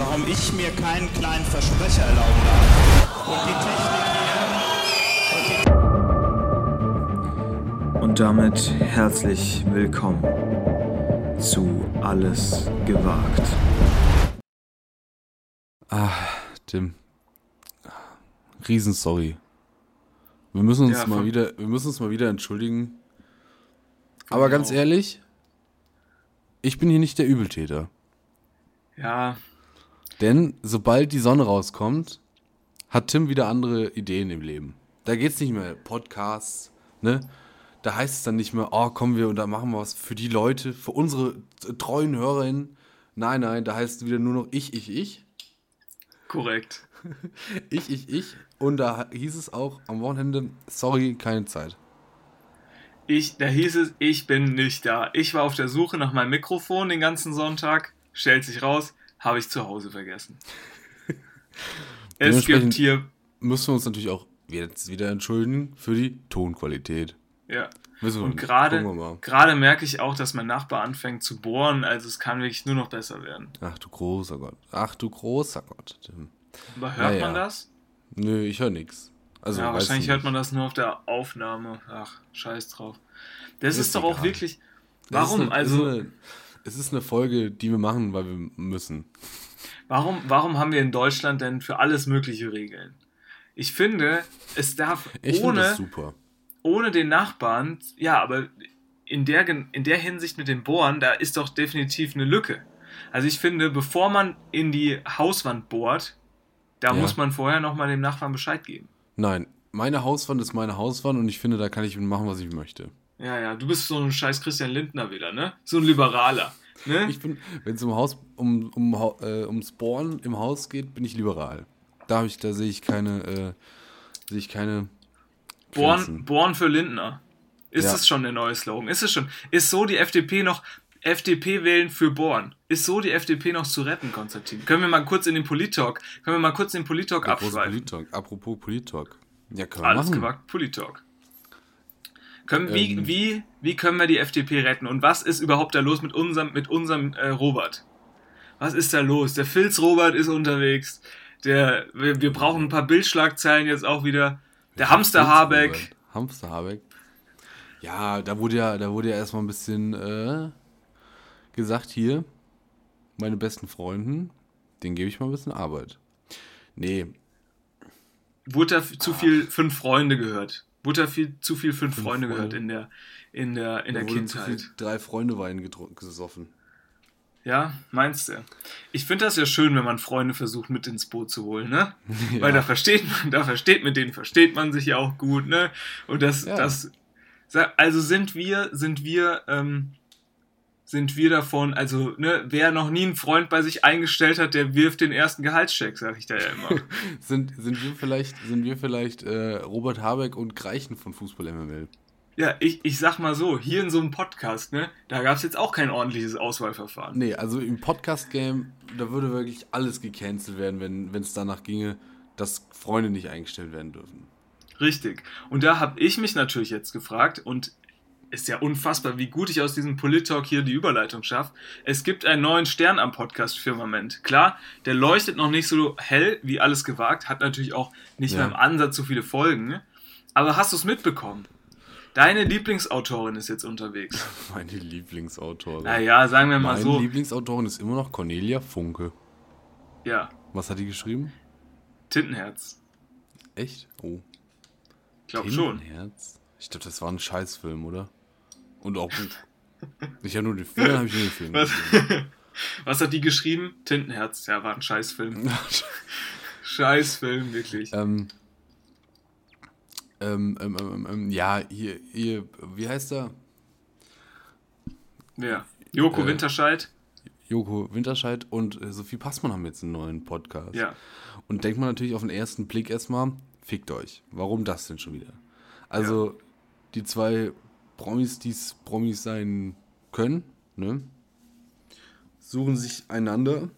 warum ich mir keinen kleinen Versprecher erlauben darf. Und die Technik hier. Und damit herzlich willkommen zu Alles gewagt. Ah, Tim. Riesensorry. Wir müssen uns Ja, mal wieder, wir müssen uns mal wieder entschuldigen. Aber ganz auch. ehrlich, ich bin hier nicht der Übeltäter. Ja, Denn sobald die Sonne rauskommt, hat Tim wieder andere Ideen im Leben. Da geht's nicht mehr Podcasts, ne? Da heißt es dann nicht mehr, oh, kommen wir und da machen wir was für die Leute, für unsere treuen HörerInnen. Nein, nein, da heißt es wieder nur noch ich, ich, ich. korrekt. Ich, ich, ich. Und da hieß es auch am Wochenende, sorry, keine Zeit. Ich, da hieß es, ich bin nicht da. Ich war auf der Suche nach meinem Mikrofon den ganzen Sonntag. Stellt sich raus, habe ich zu Hause vergessen. es gibt hier, Müssen wir uns natürlich auch jetzt wieder entschuldigen für die Tonqualität. ja. Müssen wir Und gerade, merke ich auch, dass mein Nachbar anfängt zu bohren. Also es kann wirklich nur noch besser werden. Ach du großer Gott. Ach du großer Gott. Aber hört Naja. man das? Nö, ich höre nix. Also, ja, wahrscheinlich ich hört man das nur auf der Aufnahme. Ach, scheiß drauf. Das ist, Ist doch auch egal. wirklich. Es ist Warum? eine- also, ist, eine, es ist eine Folge, die wir machen, weil wir müssen. Warum, warum haben wir in Deutschland denn für alles mögliche Regeln? Ich finde, es darf Ich ohne, ohne den Nachbarn, ja, aber in der, in der Hinsicht mit den Bohren, da ist doch definitiv eine Lücke. Also ich finde, bevor man in die Hauswand bohrt, da Ja. muss man vorher nochmal dem Nachbarn Bescheid geben. Nein, meine Hauswand ist meine Hauswand und ich finde, da kann ich machen, was ich möchte. Ja, ja, du bist so ein scheiß Christian Lindner wieder, ne? So ein Liberaler. Ne? Ich bin, wenn es um Haus, um, um, äh, ums Bohren im Haus geht, bin ich liberal. Da, ich, da sehe ich keine, äh, sehe ich keine Born, Grenzen. Born für Lindner. Ist Ja. es schon der neue Slogan? Ist es schon? Ist so die FDP noch FDP wählen für Born? Ist so die FDP noch zu retten, Konstantin? Können wir mal kurz in den Polit-Talk, können wir mal kurz den Polit-Talk Der große abschweifen? Polit-Talk. Apropos Polit-Talk. Ja, können wir Alles machen. gewagt, Polit-Talk. Können, wie, Ähm. wie, wie können wir die FDP retten? Und was ist überhaupt da los mit unserem, mit unserem äh, Robert? Was ist da los? Der Filz-Robert ist unterwegs. Der, wir, wir brauchen ein paar Bildschlagzeilen jetzt auch wieder. Der Hamster Habeck. Hamster Habeck. Ja, da wurde ja, da wurde ja erstmal ein bisschen äh, gesagt, hier, meine besten Freunden, denen gebe ich mal ein bisschen Arbeit. Nee, Wurde da zu viel fünf Freunde gehört? Da viel, zu viel fünf, Fünf Freunde, Freunde. gehört in der, in der, in da der wurde zu viel Kindheit? drei Freunde Wein getrunken, gesoffen. Ja, meinst du? Ich finde das ja schön, wenn man Freunde versucht mit ins Boot zu holen, ne? Weil da versteht man, da versteht mit denen versteht man sich ja auch gut, ne? Und das, Ja. das, also sind wir, sind wir, ähm, sind wir davon, also, ne, wer noch nie einen Freund bei sich eingestellt hat, der wirft den ersten Gehaltscheck, sag ich da ja immer. Sind, sind wir vielleicht, sind wir vielleicht äh, Robert Habeck und Greichen von Fußball MML? ja, ich, ich sag mal so, hier in so einem Podcast, ne, da gab es jetzt auch kein ordentliches Auswahlverfahren. Nee, also im Podcast-Game, da würde wirklich alles gecancelt werden, wenn es danach ginge, dass Freunde nicht eingestellt werden dürfen. Richtig. Und da habe ich mich natürlich jetzt gefragt und ist ja unfassbar, wie gut ich aus diesem Polit-Talk hier die Überleitung schaffe. Es gibt einen neuen Stern am Podcast-Firmament. Klar, der leuchtet noch nicht so hell wie alles gewagt, hat natürlich auch nicht Ja. mehr im Ansatz so viele Folgen. ne? Aber hast du es mitbekommen? Deine Lieblingsautorin ist jetzt unterwegs. Meine Lieblingsautorin. Naja, sagen wir mal Meine so. Lieblingsautorin ist immer noch Cornelia Funke. Ja, Was hat die geschrieben? Tintenherz. Echt? Oh. Ich glaube schon. Herz. Ich glaube, das war ein Scheißfilm, oder? Und auch Buch. Ich habe nur den Film, habe ich nur den Film. Was, was hat die geschrieben? Tintenherz. Ja, war ein Scheißfilm. Scheißfilm, wirklich. ähm, ähm, ähm, ähm, ähm, ja, hier, hier, wie heißt er? Ja. Joko äh, Winterscheid. Joko Winterscheid und äh, Sophie Passmann haben jetzt einen neuen Podcast. Ja. Und denkt man natürlich auf den ersten Blick erstmal, fickt euch. Warum das denn schon wieder? Also, die zwei Promis, die es Promis sein können, ne? Suchen sich einander,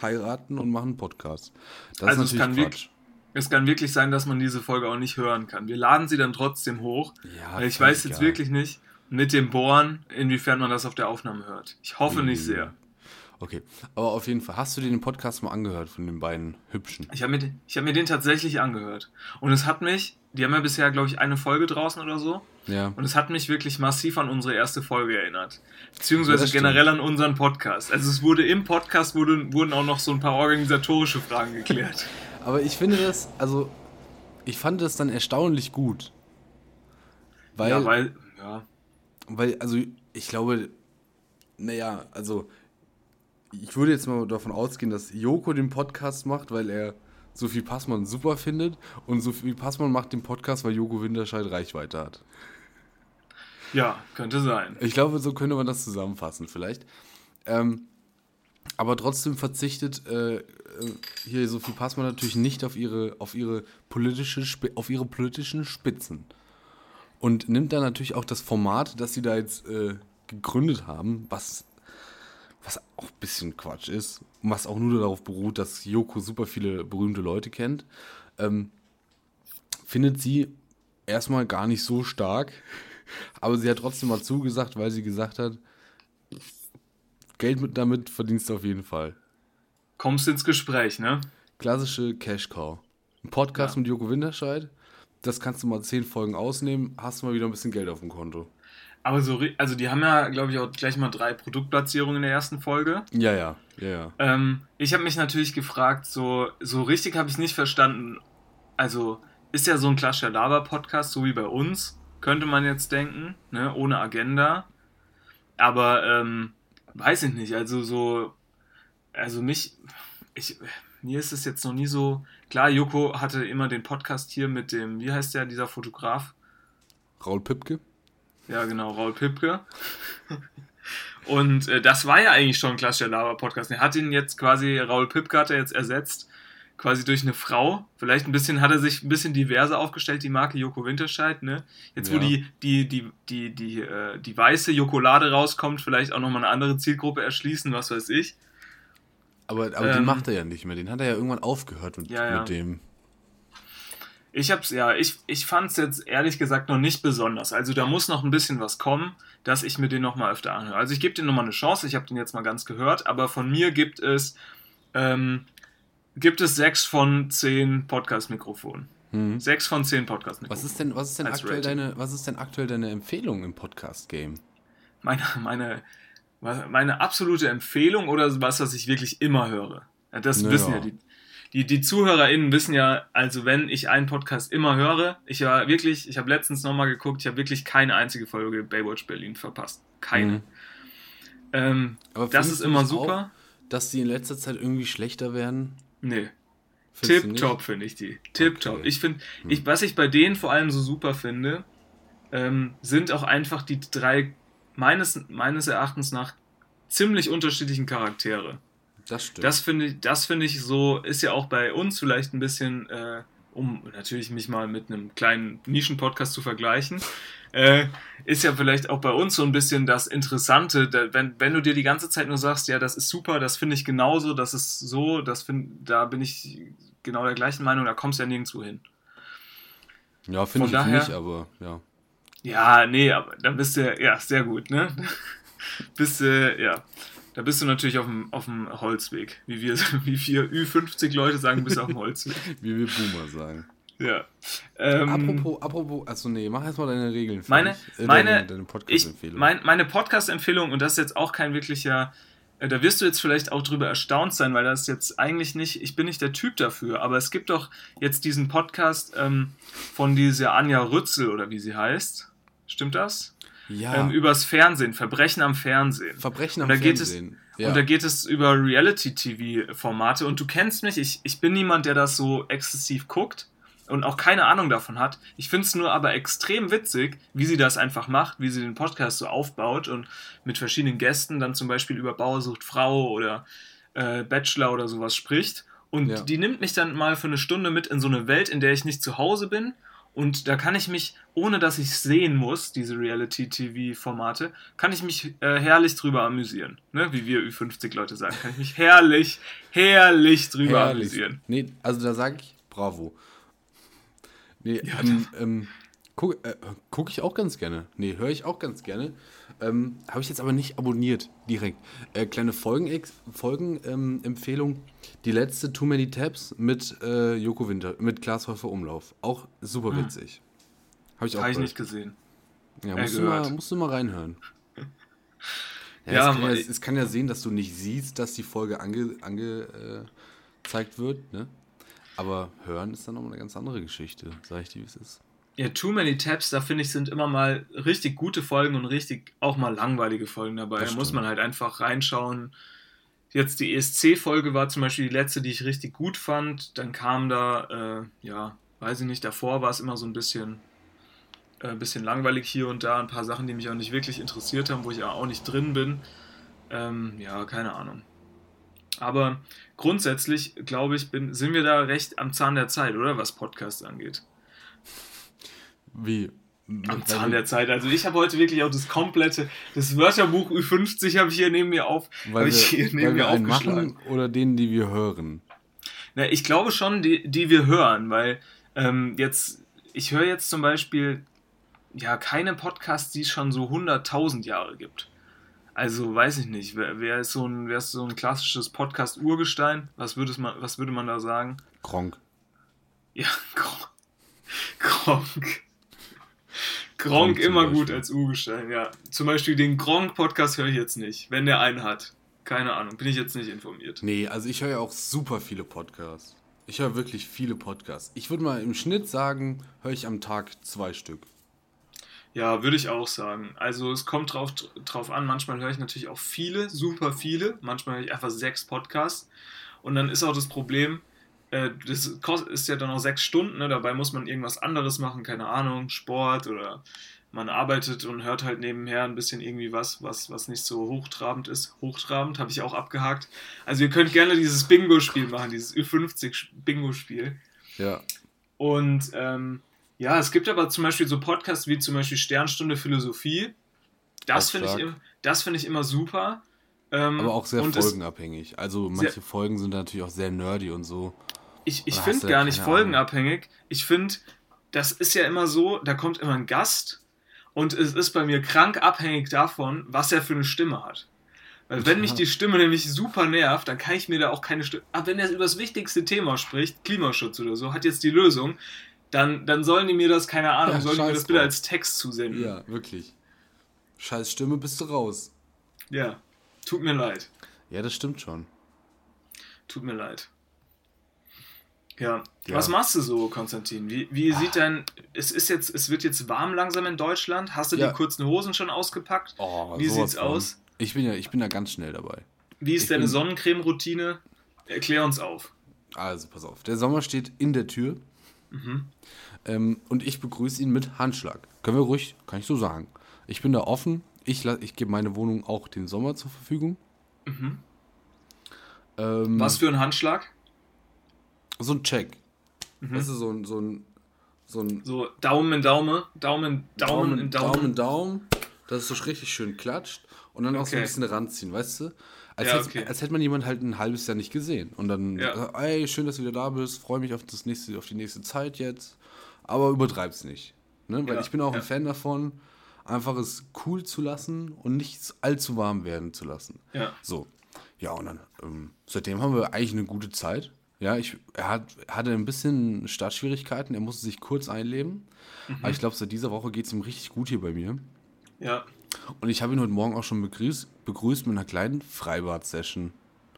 heiraten und machen einen Podcast. Das Also es ist kann natürlich wirk- Quatsch. Es kann wirklich sein, dass man diese Folge auch nicht hören kann. Wir laden sie dann trotzdem hoch. Ja, weil ich weiß jetzt egal. wirklich nicht mit dem Bohren, inwiefern man das auf der Aufnahme hört. Ich hoffe nicht Mhm. sehr. Okay, aber auf jeden Fall, hast du dir den Podcast mal angehört von den beiden Hübschen? Ich habe mir, ich hab mir den tatsächlich angehört. Und es hat mich, die haben ja bisher, glaube ich, eine Folge draußen oder so. Ja. Und es hat mich wirklich massiv an unsere erste Folge erinnert. Ja, Beziehungsweise stimmt. generell an unseren Podcast. Also es wurde im Podcast wurde, wurden auch noch so ein paar organisatorische Fragen geklärt. Aber ich finde das, also, ich fand das dann erstaunlich gut. Weil, ja, weil, ja. weil, also, ich glaube, naja, also, ich würde jetzt mal davon ausgehen, dass Joko den Podcast macht, weil er Sophie Passmann super findet und Sophie Passmann macht den Podcast, weil Joko Winterscheid Reichweite hat. Ja, könnte sein. Ich glaube, so könnte man das zusammenfassen, vielleicht. Ähm, aber trotzdem verzichtet äh, äh, hier Sophie Passmann natürlich nicht auf ihre, auf ihre politische, auf ihre politischen Spitzen. Und nimmt dann natürlich auch das Format, das sie da jetzt äh, gegründet haben, was, was auch ein bisschen Quatsch ist, und was auch nur darauf beruht, dass Joko super viele berühmte Leute kennt, ähm, findet sie erstmal gar nicht so stark. Aber sie hat trotzdem mal zugesagt, weil sie gesagt hat, Geld mit damit verdienst du auf jeden Fall. Kommst ins Gespräch, ne? Klassische Cash Cow. Ein Podcast Ja. mit Joko Winterscheid. Das kannst du mal zehn Folgen ausnehmen, hast du mal wieder ein bisschen Geld auf dem Konto. Aber so, also die haben ja, glaube ich, auch gleich mal drei Produktplatzierungen in der ersten Folge. Ja, ja, ja, ja. Ähm, ich habe mich natürlich gefragt, so, so richtig habe ich nicht verstanden. Also ist ja so ein klassischer Laber-Podcast, so wie bei uns, könnte man jetzt denken, ne, ohne Agenda. Aber ähm, weiß ich nicht, also so, also mich, ich, mir ist es jetzt noch nie so. Klar, Joko hatte immer den Podcast hier mit dem, wie heißt der, dieser Fotograf? Raul Pipke? Ja, genau, Raul Pipke. Und äh, das war ja eigentlich schon ein klassischer Lava-Podcast. Er hat ihn jetzt quasi, Raul Pipke hat er jetzt ersetzt, quasi durch eine Frau. Vielleicht ein bisschen, hat er sich ein bisschen diverser aufgestellt, die Marke Joko Winterscheid, ne? Jetzt, wo Ja. die, die, die, die, die, äh, die weiße Jokolade rauskommt, vielleicht auch nochmal eine andere Zielgruppe erschließen, was weiß ich. Aber, aber den Ähm. macht er ja nicht mehr. Den hat er ja irgendwann aufgehört mit, Ja, ja. mit dem. Ich hab's, ja, ich, ich fand's jetzt ehrlich gesagt noch nicht besonders. Also da muss noch ein bisschen was kommen, dass ich mir den nochmal öfter anhöre. Also ich gebe dem nochmal eine Chance, ich habe den jetzt mal ganz gehört, aber von mir gibt es, ähm, gibt es sechs von zehn Podcast-Mikrofonen. Hm. Sechs von zehn Podcast-Mikrofonen. Was ist denn, was ist denn aktuell Rating. deine, was ist denn aktuell deine Empfehlung im Podcast-Game? Meine, meine, meine absolute Empfehlung oder was, was ich wirklich immer höre. Das Naja. wissen ja die, die, die ZuhörerInnen wissen ja, also wenn ich einen Podcast immer höre, ich war wirklich, ich habe letztens nochmal geguckt, ich habe wirklich keine einzige Folge Baywatch Berlin verpasst. Keine. Mhm. Ähm, Aber das ist immer super. Auch, dass die in letzter Zeit irgendwie schlechter werden? Nee. Tipptopp finde ich die. Tipptopp. Okay. Ich finde, Hm. ich, was ich bei denen vor allem so super finde, ähm, sind auch einfach die drei, meines, meines Erachtens nach, ziemlich unterschiedlichen Charaktere. Das stimmt. Das finde ich, das finde ich so, ist ja auch bei uns vielleicht ein bisschen, äh, um natürlich mich mal mit einem kleinen Nischen-Podcast zu vergleichen, äh, ist ja vielleicht auch bei uns so ein bisschen das Interessante, da, wenn, wenn du dir die ganze Zeit nur sagst, ja, das ist super, das finde ich genauso, das ist so, das find, da bin ich genau der gleichen Meinung, da kommst du ja nirgendwo hin. ja, finde ich daher- nicht, aber ja. Ja, nee, aber dann bist du, ja, sehr gut, ne? bist du, ja, da bist du natürlich auf dem, auf dem Holzweg. Wie wir, wie wir Ü50 Leute sagen, bist du auf dem Holzweg. Wie wir Boomer sagen. Ja. Ähm, apropos, apropos, also nee, mach erstmal deine Regeln. meine. Äh, meine, deine, deine ich, Podcast-Empfehlung. mein, meine Podcast-Empfehlung, und das ist jetzt auch kein wirklicher, äh, da wirst du jetzt vielleicht auch drüber erstaunt sein, weil das jetzt eigentlich nicht, ich bin nicht der Typ dafür, aber es gibt doch jetzt diesen Podcast ähm, von dieser Anja Rützel oder wie sie heißt. Stimmt das? Ja, Ähm, übers Fernsehen, Verbrechen am Fernsehen. Verbrechen am da geht es- Fernsehen. ja. Und da geht es über Reality-TV-Formate. Und du kennst mich, ich, ich bin niemand, der das so exzessiv guckt und auch keine Ahnung davon hat. Ich finde es nur aber extrem witzig, wie sie das einfach macht, wie sie den Podcast so aufbaut und mit verschiedenen Gästen dann zum Beispiel über Bauer sucht Frau oder äh, Bachelor oder sowas spricht. Und Ja. die nimmt mich dann mal für eine Stunde mit in so eine Welt, in der ich nicht zu Hause bin. Und da kann ich mich, ohne dass ich es sehen muss, diese Reality-TV-Formate, kann ich mich äh, herrlich drüber amüsieren. Ne? Wie wir Ü50-Leute sagen. Kann ich mich herrlich, herrlich drüber Herrlich. amüsieren. Nee, also da sage ich bravo. Nee, Ja, ähm, ähm, Gucke äh, guck ich auch ganz gerne. Nee, höre ich auch ganz gerne. Ähm, Habe ich jetzt aber nicht abonniert direkt. Äh, kleine Folgenempfehlung. Folgen, ähm. Die letzte Too Many Tabs mit äh, Joko Winter, mit Klaas Häufer Umlauf. Auch super witzig. Habe ich auch Habe ich nicht gesehen. Ja, äh, musst, du mal, musst du mal reinhören. Ja, Ja, es, kann ja, es kann ja sehen, dass du nicht siehst, dass die Folge angezeigt ange, äh, wird, ne? Aber hören ist dann nochmal eine ganz andere Geschichte, sag ich dir, wie es ist. Ja, Too Many Tabs, da finde ich, sind immer mal richtig gute Folgen und richtig auch mal langweilige Folgen dabei. Da muss man halt einfach reinschauen. Jetzt die ESC-Folge war zum Beispiel die letzte, die ich richtig gut fand. Dann kam da, äh, ja, weiß ich nicht, davor war es immer so ein bisschen, äh, bisschen langweilig hier und da. Ein paar Sachen, die mich auch nicht wirklich interessiert haben, wo ich ja auch nicht drin bin. Ähm, ja, keine Ahnung. Aber grundsätzlich, glaube ich, bin, sind wir da recht am Zahn der Zeit, oder? Was Podcasts angeht. Wie? Am Zahn der Zeit. Also ich habe heute wirklich auch das komplette, das Wörterbuch Ü50 habe ich hier neben mir auf, Weil ich hier neben weil mir wir aufgeschlagen. machen oder den, die wir hören? Na, ich glaube schon, die, die wir hören, weil ähm, jetzt, ich höre jetzt zum Beispiel ja keine Podcasts, die es schon so 100.000 Jahre gibt. Also weiß ich nicht, wer, wer ist so ein, wer ist so ein klassisches Podcast-Urgestein? Was, würde man, was würde man da sagen? Gronk. Ja, Gronk. Gronk. Gronk immer Beispiel. gut als Urgestein, ja. Zum Beispiel den Gronk-Podcast höre ich jetzt nicht, wenn der einen hat. Keine Ahnung, bin ich jetzt nicht informiert. Nee, also ich höre ja auch super viele Podcasts. Ich höre wirklich viele Podcasts. Ich würde mal im Schnitt sagen, höre ich am Tag zwei Stück. Ja, würde ich auch sagen. Also es kommt drauf, drauf an, manchmal höre ich natürlich auch viele, super viele. Manchmal höre ich einfach sechs Podcasts. Und dann ist auch das Problem, äh, das kost- ist ja dann auch sechs Stunden, ne? dabei muss man irgendwas anderes machen, keine Ahnung, Sport oder man arbeitet und hört halt nebenher ein bisschen irgendwie was, was, was nicht so hochtrabend ist. Hochtrabend habe ich auch abgehakt. Also ihr könnt gerne dieses Bingo-Spiel machen, dieses Ü50-Bingo-Spiel. Ja. Und ähm, ja, es gibt aber zum Beispiel so Podcasts wie zum Beispiel Sternstunde Philosophie. Das finde ich, das finde ich immer super. Ähm, Aber auch sehr folgenabhängig. Also manche Folgen sind natürlich auch sehr nerdy und so. Ich, ich finde gar nicht Ahnung? folgenabhängig. Ich finde, das ist ja immer so, da kommt immer ein Gast und es ist bei mir krank abhängig davon, was er für eine Stimme hat. Weil wenn mich die Stimme nämlich super nervt, dann kann ich mir da auch keine Stimme. Aber wenn er über das wichtigste Thema spricht, Klimaschutz oder so, hat jetzt die Lösung, dann, dann sollen die mir das, keine Ahnung, Ja, sollen die mir das bitte als Text zusenden. Ja, wirklich. Scheiß Stimme, bist du raus. Ja, tut mir leid. Ja, das stimmt schon. Tut mir leid. Ja. Ja. Was machst du so, Konstantin? Wie, wie sieht dein. Es ist jetzt, es wird jetzt warm langsam in Deutschland. Hast du Ja. die kurzen Hosen schon ausgepackt? Oh, Wie sieht's von. aus? Ich bin ja, ich bin da ganz schnell dabei. Wie ist Ich deine bin- Sonnencreme-Routine? Erklär uns auf. Also, pass auf. Der Sommer steht in der Tür. Mhm. Ähm, und ich begrüße ihn mit Handschlag. Können wir ruhig, kann ich so sagen. Ich bin da offen. Ich, ich gebe meine Wohnung auch den Sommer zur Verfügung. Mhm. Ähm, Was für ein Handschlag? So ein Check. Mhm. Das ist so ein, so ein, so ein So Daumen in Daumen, Daumen, Daumen, in Daumen. Daumen, Daumen, dass es so richtig schön klatscht und dann auch so ein Okay. bisschen ranziehen, weißt du? Als, Ja, hätte, okay. als hätte man jemanden halt ein halbes Jahr nicht gesehen. Und dann, Ja. ey, schön, dass du wieder da bist, freue mich auf, das nächste, auf die nächste Zeit jetzt. Aber übertreib's nicht. Ne? Weil Ja, ich bin auch ja. ein Fan davon, einfach es cool zu lassen und nicht allzu warm werden zu lassen. Ja. So. Ja, und dann, ähm, seitdem haben wir eigentlich eine gute Zeit. Ja, ich, er hat, hatte ein bisschen Startschwierigkeiten, er musste sich kurz einleben. Mhm. Aber ich glaube, seit dieser Woche geht es ihm richtig gut hier bei mir. Ja, Und ich habe ihn heute Morgen auch schon begrüßt, begrüßt mit einer kleinen Freibad-Session.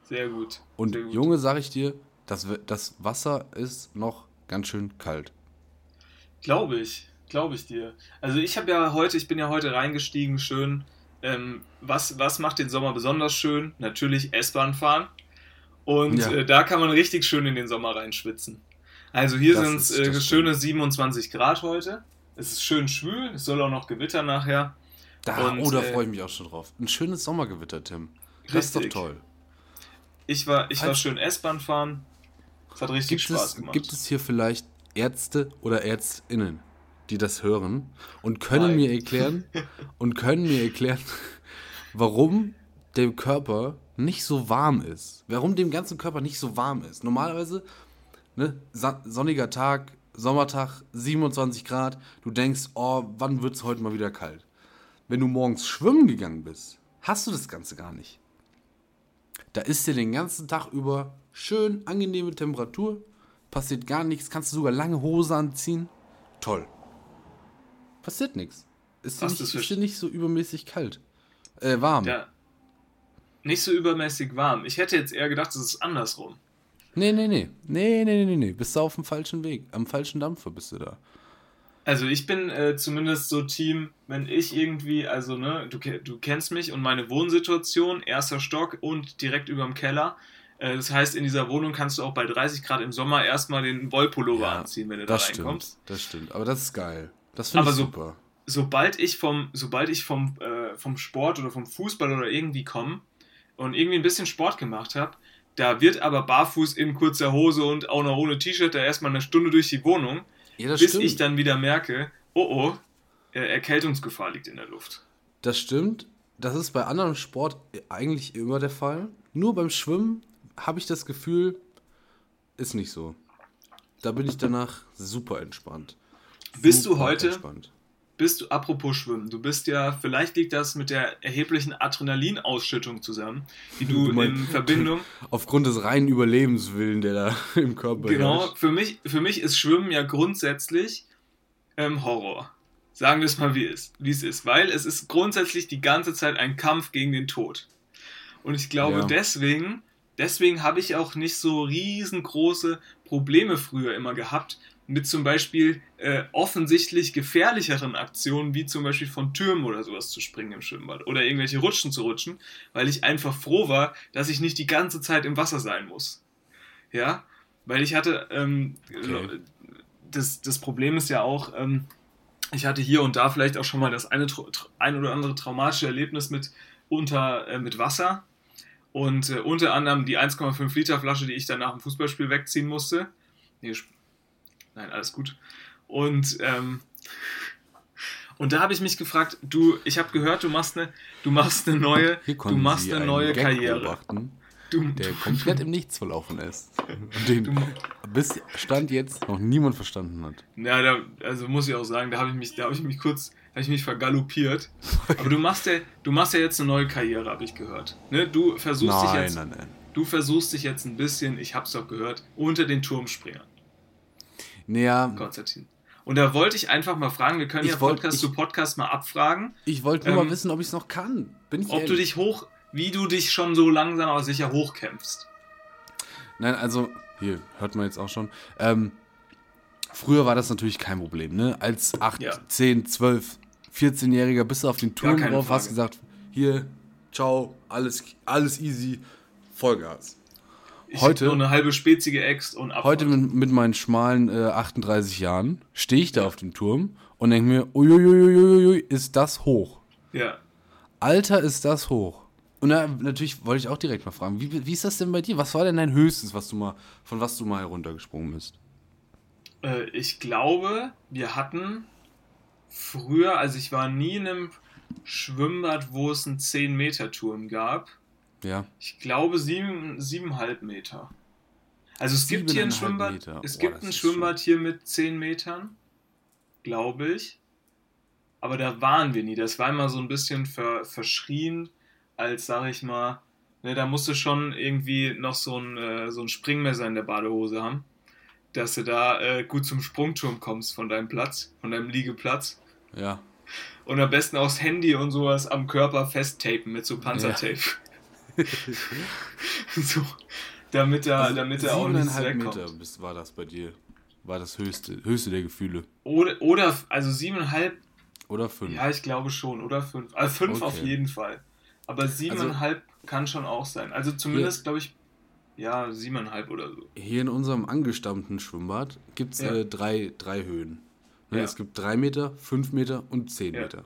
sehr gut. Und sehr gut. Junge, sage ich dir, das, das Wasser ist noch ganz schön kalt. Glaube ich, glaube ich dir. Also ich habe ja heute, ich bin ja heute reingestiegen, schön. Ähm, was, was macht den Sommer besonders schön? Natürlich S-Bahn fahren. Und Ja. äh, da kann man richtig schön in den Sommer reinschwitzen. Also hier sind es äh, schöne 27 Grad heute. Es ist schön schwül, es soll auch noch gewittern nachher. Da, Und, oh, da äh, freue ich mich auch schon drauf. Ein schönes Sommergewitter, Tim. Das ist doch toll. Ich war, ich war schön S-Bahn fahren. Es hat richtig Gibt Spaß es, gemacht. gibt es hier vielleicht Ärzte oder Ärztinnen, die das hören und können Nein. mir erklären und können mir erklären, warum der Körper nicht so warm ist? Warum dem ganzen Körper nicht so warm ist? Normalerweise, ne, sonniger Tag, Sommertag, 27 Grad, du denkst, oh, wann wird es heute mal wieder kalt? Wenn du morgens schwimmen gegangen bist, hast du das Ganze gar nicht. Da ist dir den ganzen Tag über schön angenehme Temperatur, passiert gar nichts, kannst du sogar lange Hose anziehen. Toll. Passiert nichts. Ist dir nicht, ist dir nicht so übermäßig kalt. Äh, warm. Ja. Nicht so übermäßig warm. Ich hätte jetzt eher gedacht, es ist andersrum. Nee, nee, nee. Nee, nee, nee, nee, nee. Bist du auf dem falschen Weg. Am falschen Dampfer bist du da. Also ich bin äh, zumindest so Team, wenn ich irgendwie, also ne, du, du kennst mich und meine Wohnsituation, erster Stock und direkt überm Keller. Äh, das heißt, in dieser Wohnung kannst du auch bei 30 Grad im Sommer erstmal den Wollpullover Ja, anziehen, wenn du da Das reinkommst. stimmt. Das stimmt. Aber das ist geil. Das finde ich so- super. sobald ich vom, sobald ich vom, äh, vom Sport oder vom Fußball oder irgendwie komme und irgendwie ein bisschen Sport gemacht habe, da wird aber barfuß in kurzer Hose und auch noch ohne T-Shirt da erstmal eine Stunde durch die Wohnung, Ja, das bis stimmt. ich dann wieder merke, oh oh, Erkältungsgefahr liegt in der Luft. Das stimmt. Das ist bei anderem Sport eigentlich immer der Fall. Nur beim Schwimmen habe ich das Gefühl, ist nicht so. Da bin ich danach super entspannt. Bist du Super heute- Entspannt. Bist du, apropos Schwimmen, du bist ja, vielleicht liegt das mit der erheblichen Adrenalinausschüttung zusammen, die du, Du meinst- in Verbindung Aufgrund des reinen Überlebenswillen, der da im Körper Genau, herrscht. für mich, für mich ist Schwimmen ja grundsätzlich ähm, Horror. Sagen wir es mal, wie es, wie es ist. Weil es ist grundsätzlich die ganze Zeit ein Kampf gegen den Tod. Und ich glaube, Ja. deswegen, deswegen habe ich auch nicht so riesengroße Probleme früher immer gehabt mit zum Beispiel äh, offensichtlich gefährlicheren Aktionen, wie zum Beispiel von Türmen oder sowas zu springen im Schwimmbad oder irgendwelche Rutschen zu rutschen, weil ich einfach froh war, dass ich nicht die ganze Zeit im Wasser sein muss. Ja, weil ich hatte, ähm, Okay. das, das Problem ist ja auch, ähm, ich hatte hier und da vielleicht auch schon mal das eine ein oder andere traumatische Erlebnis mit, unter, äh, mit Wasser. Und äh, unter anderem die 1,5 Liter Flasche, die ich dann nach dem Fußballspiel wegziehen musste. Nee, Nein, alles gut. Und, ähm, und da habe ich mich gefragt, du, ich habe gehört, du machst eine, du machst eine neue, du machst Sie eine neue Gag Karriere. Du, der komplett im Nichts verlaufen ist. Und den Du- bis Stand jetzt noch niemand verstanden hat. Ja, da, also muss ich auch sagen, da habe ich mich, da habe ich mich kurz, habe ich mich vergaloppiert. Aber du machst ja, du machst ja jetzt eine neue Karriere, habe ich gehört. Ne? Du versuchst dich Nein, jetzt, nein, nein. du versuchst dich jetzt ein bisschen, ich hab's doch gehört, unter den Turmspringern, Naja, Konstantin. Und da wollte ich einfach mal fragen, wir können Ich ja wollt- Podcast ich- zu Podcast mal abfragen, ich wollte nur Ähm, mal wissen, ob ich es noch kann. Bin ich ob du ehrlich. dich hoch, wie du dich schon so langsam aber sicher hochkämpfst. Nein, also, hier, hört man jetzt auch schon. Ähm, früher war das natürlich kein Problem, ne? Als 8, Ja. 10, 12, 14-Jähriger bist du auf den Turm drauf, hast gesagt, hier, ciao, alles, alles easy, Vollgas. Ich Heute- nur eine halbe spitzige Ext und Abfahrt. Heute mit, mit meinen schmalen äh, 38 Jahren stehe ich da auf dem Turm und denke mir, uiuiuiui, ist das hoch. Ja. Alter, ist das hoch. Und da, natürlich wollte ich auch direkt mal fragen, wie, wie ist das denn bei dir? Was war denn dein Höchstes, was du mal, von was du mal heruntergesprungen bist? Äh, ich glaube, wir hatten früher, also ich war nie in einem Schwimmbad, wo es einen 10-Meter-Turm gab. Ja. Ich glaube sieben, siebeneinhalb Meter. Also es gibt hier ein Schwimmbad, Meter. es Boah, gibt ein Schwimmbad hier mit 10 Metern, glaube ich. Aber da waren wir nie. Das war immer so ein bisschen ver, verschrien, als sag ich mal, ne, da musst du schon irgendwie noch so ein, äh, so ein Springmesser in der Badehose haben, dass du da äh, gut zum Sprungturm kommst von deinem Platz, von deinem Liegeplatz. Ja. Und am besten auch das Handy und sowas am Körper festtapen mit so Panzertape. so, damit er, damit er auch nicht Also wegkommt. Meter war das bei dir. War das höchste, höchste der Gefühle. Oder, oder, also siebeneinhalb, Oder fünf. ja, ich glaube schon, oder fünf. Also fünf auf Okay. jeden Fall. Aber siebeneinhalb kann schon auch sein. Also zumindest, glaube ich, ja, siebeneinhalb oder so. Hier in unserem angestammten Schwimmbad gibt es Ja. äh, drei, drei Höhen. Ne, Ja. Es gibt drei Meter, fünf Meter und zehn Ja. Meter.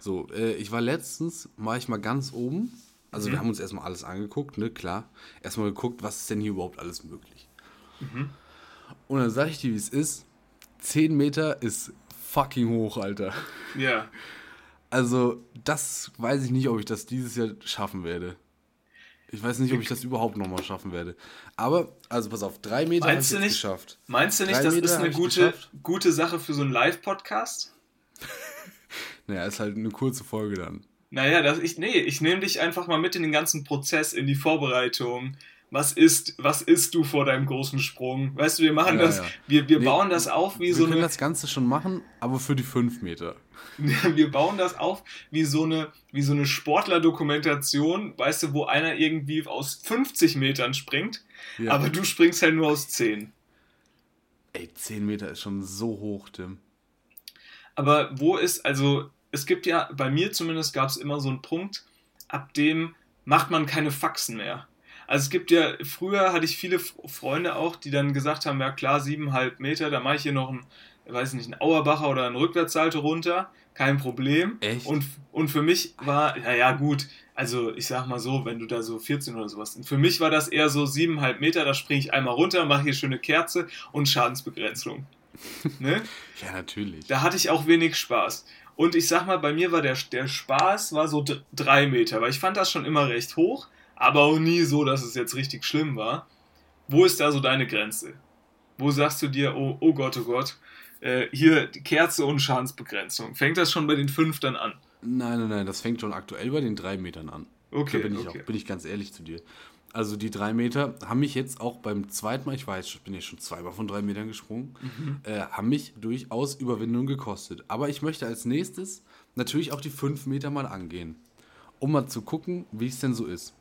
So, äh, ich war letztens, war ich mal ganz oben. Also Mhm. wir haben uns erstmal alles angeguckt, ne, klar. Erstmal geguckt, was ist denn hier überhaupt alles möglich. Mhm. Und dann sag ich dir, wie es ist. Zehn Meter ist fucking hoch, Alter. Ja. Also, das weiß ich nicht, ob ich das dieses Jahr schaffen werde. Ich weiß nicht, ob ich das überhaupt nochmal schaffen werde. Aber, also pass auf, drei Meter habe ich Meinst du jetzt nicht? geschafft. Meinst du nicht, Drei das Meter ist eine gute, gute Sache für so einen Live-Podcast? Naja, ist halt eine kurze Folge dann. Naja, das, ich, nee, ich nehme dich einfach mal mit in den ganzen Prozess, in die Vorbereitung. Was ist, was isst du vor deinem großen Sprung? Weißt du, wir machen Ja, das, ja. wir, wir Nee, bauen das auf wie Wir so können eine, das Ganze schon machen, aber für die fünf Meter. wir bauen das auf wie so eine, wie so eine Sportler-Dokumentation, weißt du, wo einer irgendwie aus 50 Metern springt, Ja. aber du springst halt nur aus 10. Ey, zehn Meter ist schon so hoch, Tim. Aber wo ist, also es gibt ja, bei mir zumindest gab es immer so einen Punkt, ab dem macht man keine Faxen mehr. Also es gibt ja, früher hatte ich viele Freunde auch, die dann gesagt haben, ja klar, siebeneinhalb Meter, da mache ich hier noch einen, weiß nicht, einen Auerbacher oder einen Rückwärtssalto runter, kein Problem. Echt? Und, und für mich war, ja ja gut, also ich sag mal so, wenn du da so 14 oder sowas, für mich war das eher so siebeneinhalb Meter, da springe ich einmal runter, mache hier schöne Kerze und Schadensbegrenzung. ne? Ja, natürlich. Da hatte ich auch wenig Spaß. Und ich sag mal, bei mir war der, der Spaß war so drei Meter, weil ich fand das schon immer recht hoch, aber auch nie so, dass es jetzt richtig schlimm war. Wo ist da so deine Grenze? Wo sagst du dir, oh, oh Gott, oh Gott, äh, hier die Kerze und Schadensbegrenzung. Fängt das schon bei den fünf dann an? Nein, nein, nein, das fängt schon aktuell bei den drei Metern an. Okay, da bin ich okay. auch, bin ich ganz ehrlich zu dir. Also die drei Meter haben mich jetzt auch beim zweiten Mal, ich weiß, ich bin jetzt schon zweimal von drei Metern gesprungen, Mhm. äh, haben mich durchaus Überwindung gekostet. Aber ich möchte als nächstes natürlich auch die fünf Meter mal angehen, um mal zu gucken, wie es denn so ist.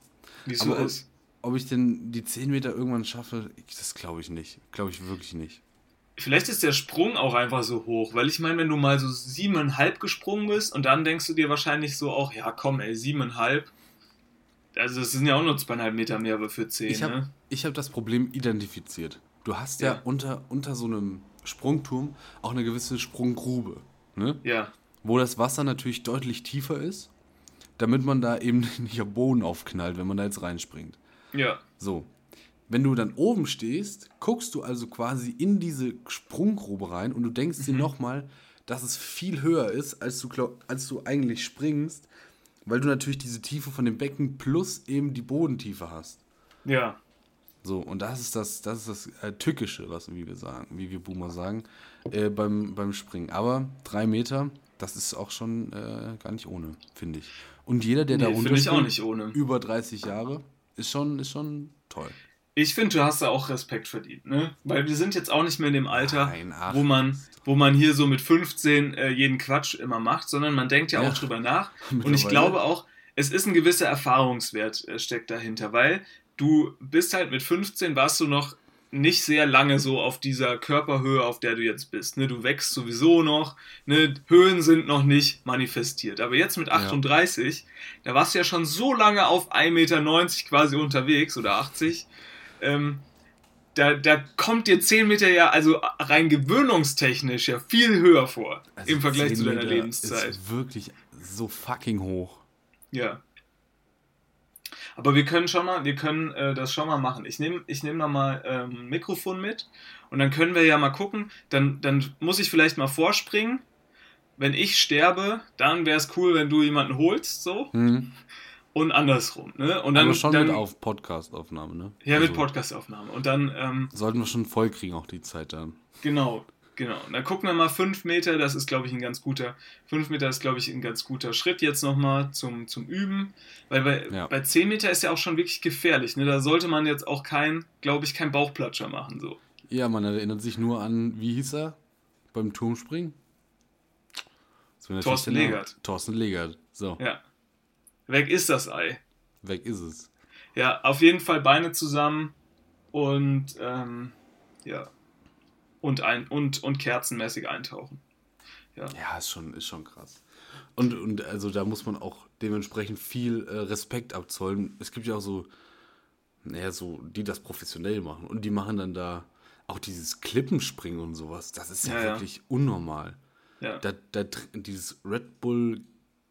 Wie es so ist. Ob ich denn die zehn Meter irgendwann schaffe, das glaube ich nicht. Glaube ich wirklich nicht. Vielleicht ist der Sprung auch einfach so hoch, weil ich meine, wenn du mal so siebeneinhalb gesprungen bist und dann denkst du dir wahrscheinlich so auch, ja komm ey, siebeneinhalb, also das sind ja auch nur zweieinhalb Meter mehr, aber für zehn, Ich habe ne? hab das Problem identifiziert. Du hast ja, Ja. unter, unter so einem Sprungturm auch eine gewisse Sprunggrube, ne? Ja, wo das Wasser natürlich deutlich tiefer ist, damit man da eben nicht am Boden aufknallt, wenn man da jetzt reinspringt. ja, So. Wenn du dann oben stehst, guckst du also quasi in diese Sprunggrube rein und du denkst Mhm. dir nochmal, dass es viel höher ist, als du, glaub, als du eigentlich springst, weil du natürlich diese Tiefe von dem Becken plus eben die Bodentiefe hast. ja. So, und das ist das, das ist das äh, Tückische, was wie wir sagen, wie wir Boomer sagen, äh, beim, beim Springen. Aber drei Meter, das ist auch schon äh, gar nicht ohne, finde ich. Und jeder, der da Nee, finde ich auch runterspringt, nicht ohne. über 30 Jahre, ist schon, ist schon toll. Ich finde, du hast da auch Respekt verdient, ne? Weil wir sind jetzt auch nicht mehr in dem Alter, Nein, wo, man, wo man hier so mit 15 äh, jeden Quatsch immer macht, sondern man denkt ja, Ja. auch drüber nach. Und ich glaube auch, es ist ein gewisser Erfahrungswert äh, steckt dahinter, weil du bist halt mit 15, warst du noch nicht sehr lange so auf dieser Körperhöhe, auf der du jetzt bist. Ne? Du wächst sowieso noch, ne? Höhen sind noch nicht manifestiert. Aber jetzt mit 38, da warst du ja schon so lange auf 1,90 Meter quasi unterwegs oder 80. Ähm, da, da kommt dir 10 Meter ja, also rein gewöhnungstechnisch ja viel höher vor Also im Vergleich 10 zu deiner Meter Lebenszeit. Ist wirklich so fucking hoch. Ja. Aber wir können schon mal, wir können äh, das schon mal machen. Ich nehme ich nehm noch mal ähm, ein Mikrofon mit und dann können wir ja mal gucken. Dann, dann muss ich vielleicht mal vorspringen. Wenn ich sterbe, dann wäre es cool, wenn du jemanden holst, so. Hm. Und andersrum, ne? Und dann, Aber schon dann mit auf Podcast-Aufnahme, ne? Ja, mit Also, Podcastaufnahme. Und dann, ähm, Sollten wir schon voll kriegen, auch die Zeit dann. Genau, genau. Und dann gucken wir mal 5 Meter, das ist, glaube ich, ein ganz guter, 5 Meter ist, glaube ich, ein ganz guter Schritt jetzt nochmal zum, zum Üben. Weil bei, Ja. bei 10 Meter ist ja auch schon wirklich gefährlich. Ne? Da sollte man jetzt auch kein, glaube ich, kein Bauchplatscher machen. So. Ja, man erinnert sich nur an, wie hieß er? Beim Turmspringen? Thorsten Name. Legert. Thorsten Legert. So, Ja. Weg ist das Ei. weg ist es. Ja, auf jeden Fall Beine zusammen und ähm, ja. Und, ein, und, und kerzenmäßig eintauchen. Ja, ist schon, ist schon krass. Und, und also da muss man auch dementsprechend viel äh, Respekt abzollen. Es gibt ja auch so, naja, so, die das professionell machen. Und die machen dann da auch dieses Klippenspringen und sowas. Das ist ja, Ja, ja. wirklich unnormal. Ja, Da, da, dieses Red Bull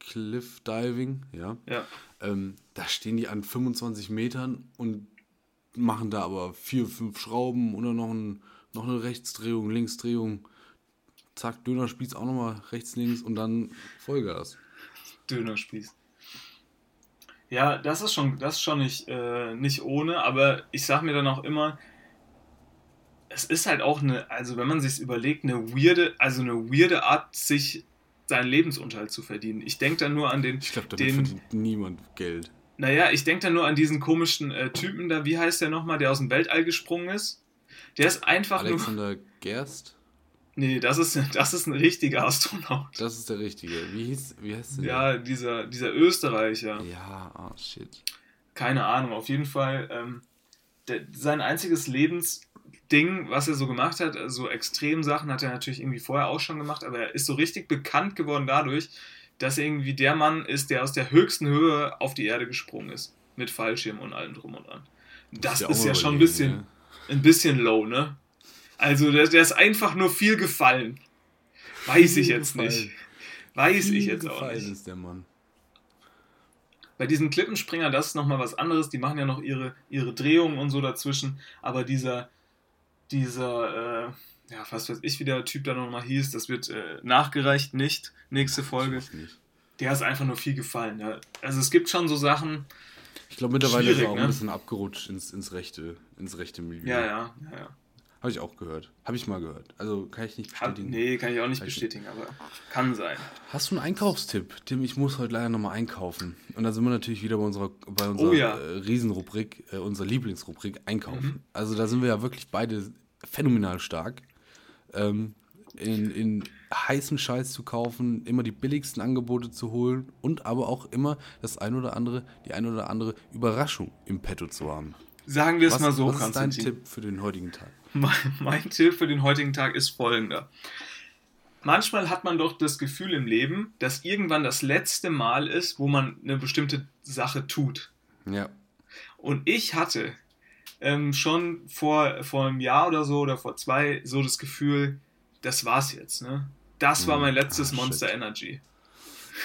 Cliff Diving, ja, ja. ähm, da stehen die an 25 Metern und machen da aber vier, fünf Schrauben oder noch, ein, noch eine Rechtsdrehung, Linksdrehung. Zack, Dönerspieß auch nochmal rechts, links und dann Vollgas. Dönerspieß. Ja, das ist schon, das ist schon nicht, äh, nicht ohne, aber ich sag mir dann auch immer, es ist halt auch eine, also wenn man sich überlegt, eine weirde, also eine weirde Art, sich seinen Lebensunterhalt zu verdienen. Ich denke dann nur an den. Ich glaube, damit den, verdient niemand Geld. Naja, ich denke dann nur an diesen komischen äh, Typen da, wie heißt der nochmal, der aus dem Weltall gesprungen ist? Der ist einfach Alexander nur. Gerst? Nee, das ist, das ist ein richtiger Astronaut. Das ist der richtige. Wie, hieß, wie heißt der? Ja, dieser, dieser Österreicher. Ja, ah, shit. Keine Ahnung, auf jeden Fall. Ähm, der, sein einziges Lebensding, was er so gemacht hat, also so extrem Sachen hat er natürlich irgendwie vorher auch schon gemacht, aber er ist so richtig bekannt geworden dadurch, dass er irgendwie der Mann ist, der aus der höchsten Höhe auf die Erde gesprungen ist. Mit Fallschirm und allem drum und dran. Das ja ist ja schon ein bisschen, ne? ein bisschen low, ne? Also der, der ist einfach nur viel gefallen. Weiß ich Viel jetzt gefallen. nicht. Weiß ich Viel jetzt auch nicht. ist der Mann. Bei diesen Klippenspringer, das ist nochmal was anderes. Die machen ja noch ihre, ihre Drehungen und so dazwischen. Aber dieser, dieser, äh, ja, was weiß ich, wie der Typ da nochmal hieß, das wird äh, nachgereicht, nicht. Nächste Folge. Nicht. Der ist einfach nur viel gefallen. Ja. Also es gibt schon so Sachen. Ich glaube, mittlerweile ist er auch ne? ein bisschen abgerutscht ins, ins, rechte, ins rechte Milieu. Ja, ja, ja, ja. Habe ich auch gehört. Habe ich mal gehört. Also kann ich nicht Hab, bestätigen. nee, kann ich auch nicht Kann bestätigen, aber kann sein. Hast du einen Einkaufstipp? Tim, ich muss heute leider nochmal einkaufen. Und da sind wir natürlich wieder bei unserer, bei unserer Oh ja. äh, Riesenrubrik, äh, unserer Lieblingsrubrik Einkaufen. Mhm. Also da sind wir ja wirklich beide phänomenal stark. Ähm, in, in heißen Scheiß zu kaufen, immer die billigsten Angebote zu holen und aber auch immer das ein oder andere, die ein oder andere Überraschung im Petto zu haben. Sagen wir es mal so, was ist dein Konstantin. Tipp für den heutigen Tag? Mein, mein Tipp für den heutigen Tag ist folgender. Manchmal hat man doch das Gefühl im Leben, dass irgendwann das letzte Mal ist, wo man eine bestimmte Sache tut. Ja. Und ich hatte ähm, schon vor, vor einem Jahr oder so oder vor zwei so das Gefühl, das war's jetzt. Ne? Das war Hm, mein letztes ah, Monster. Energy.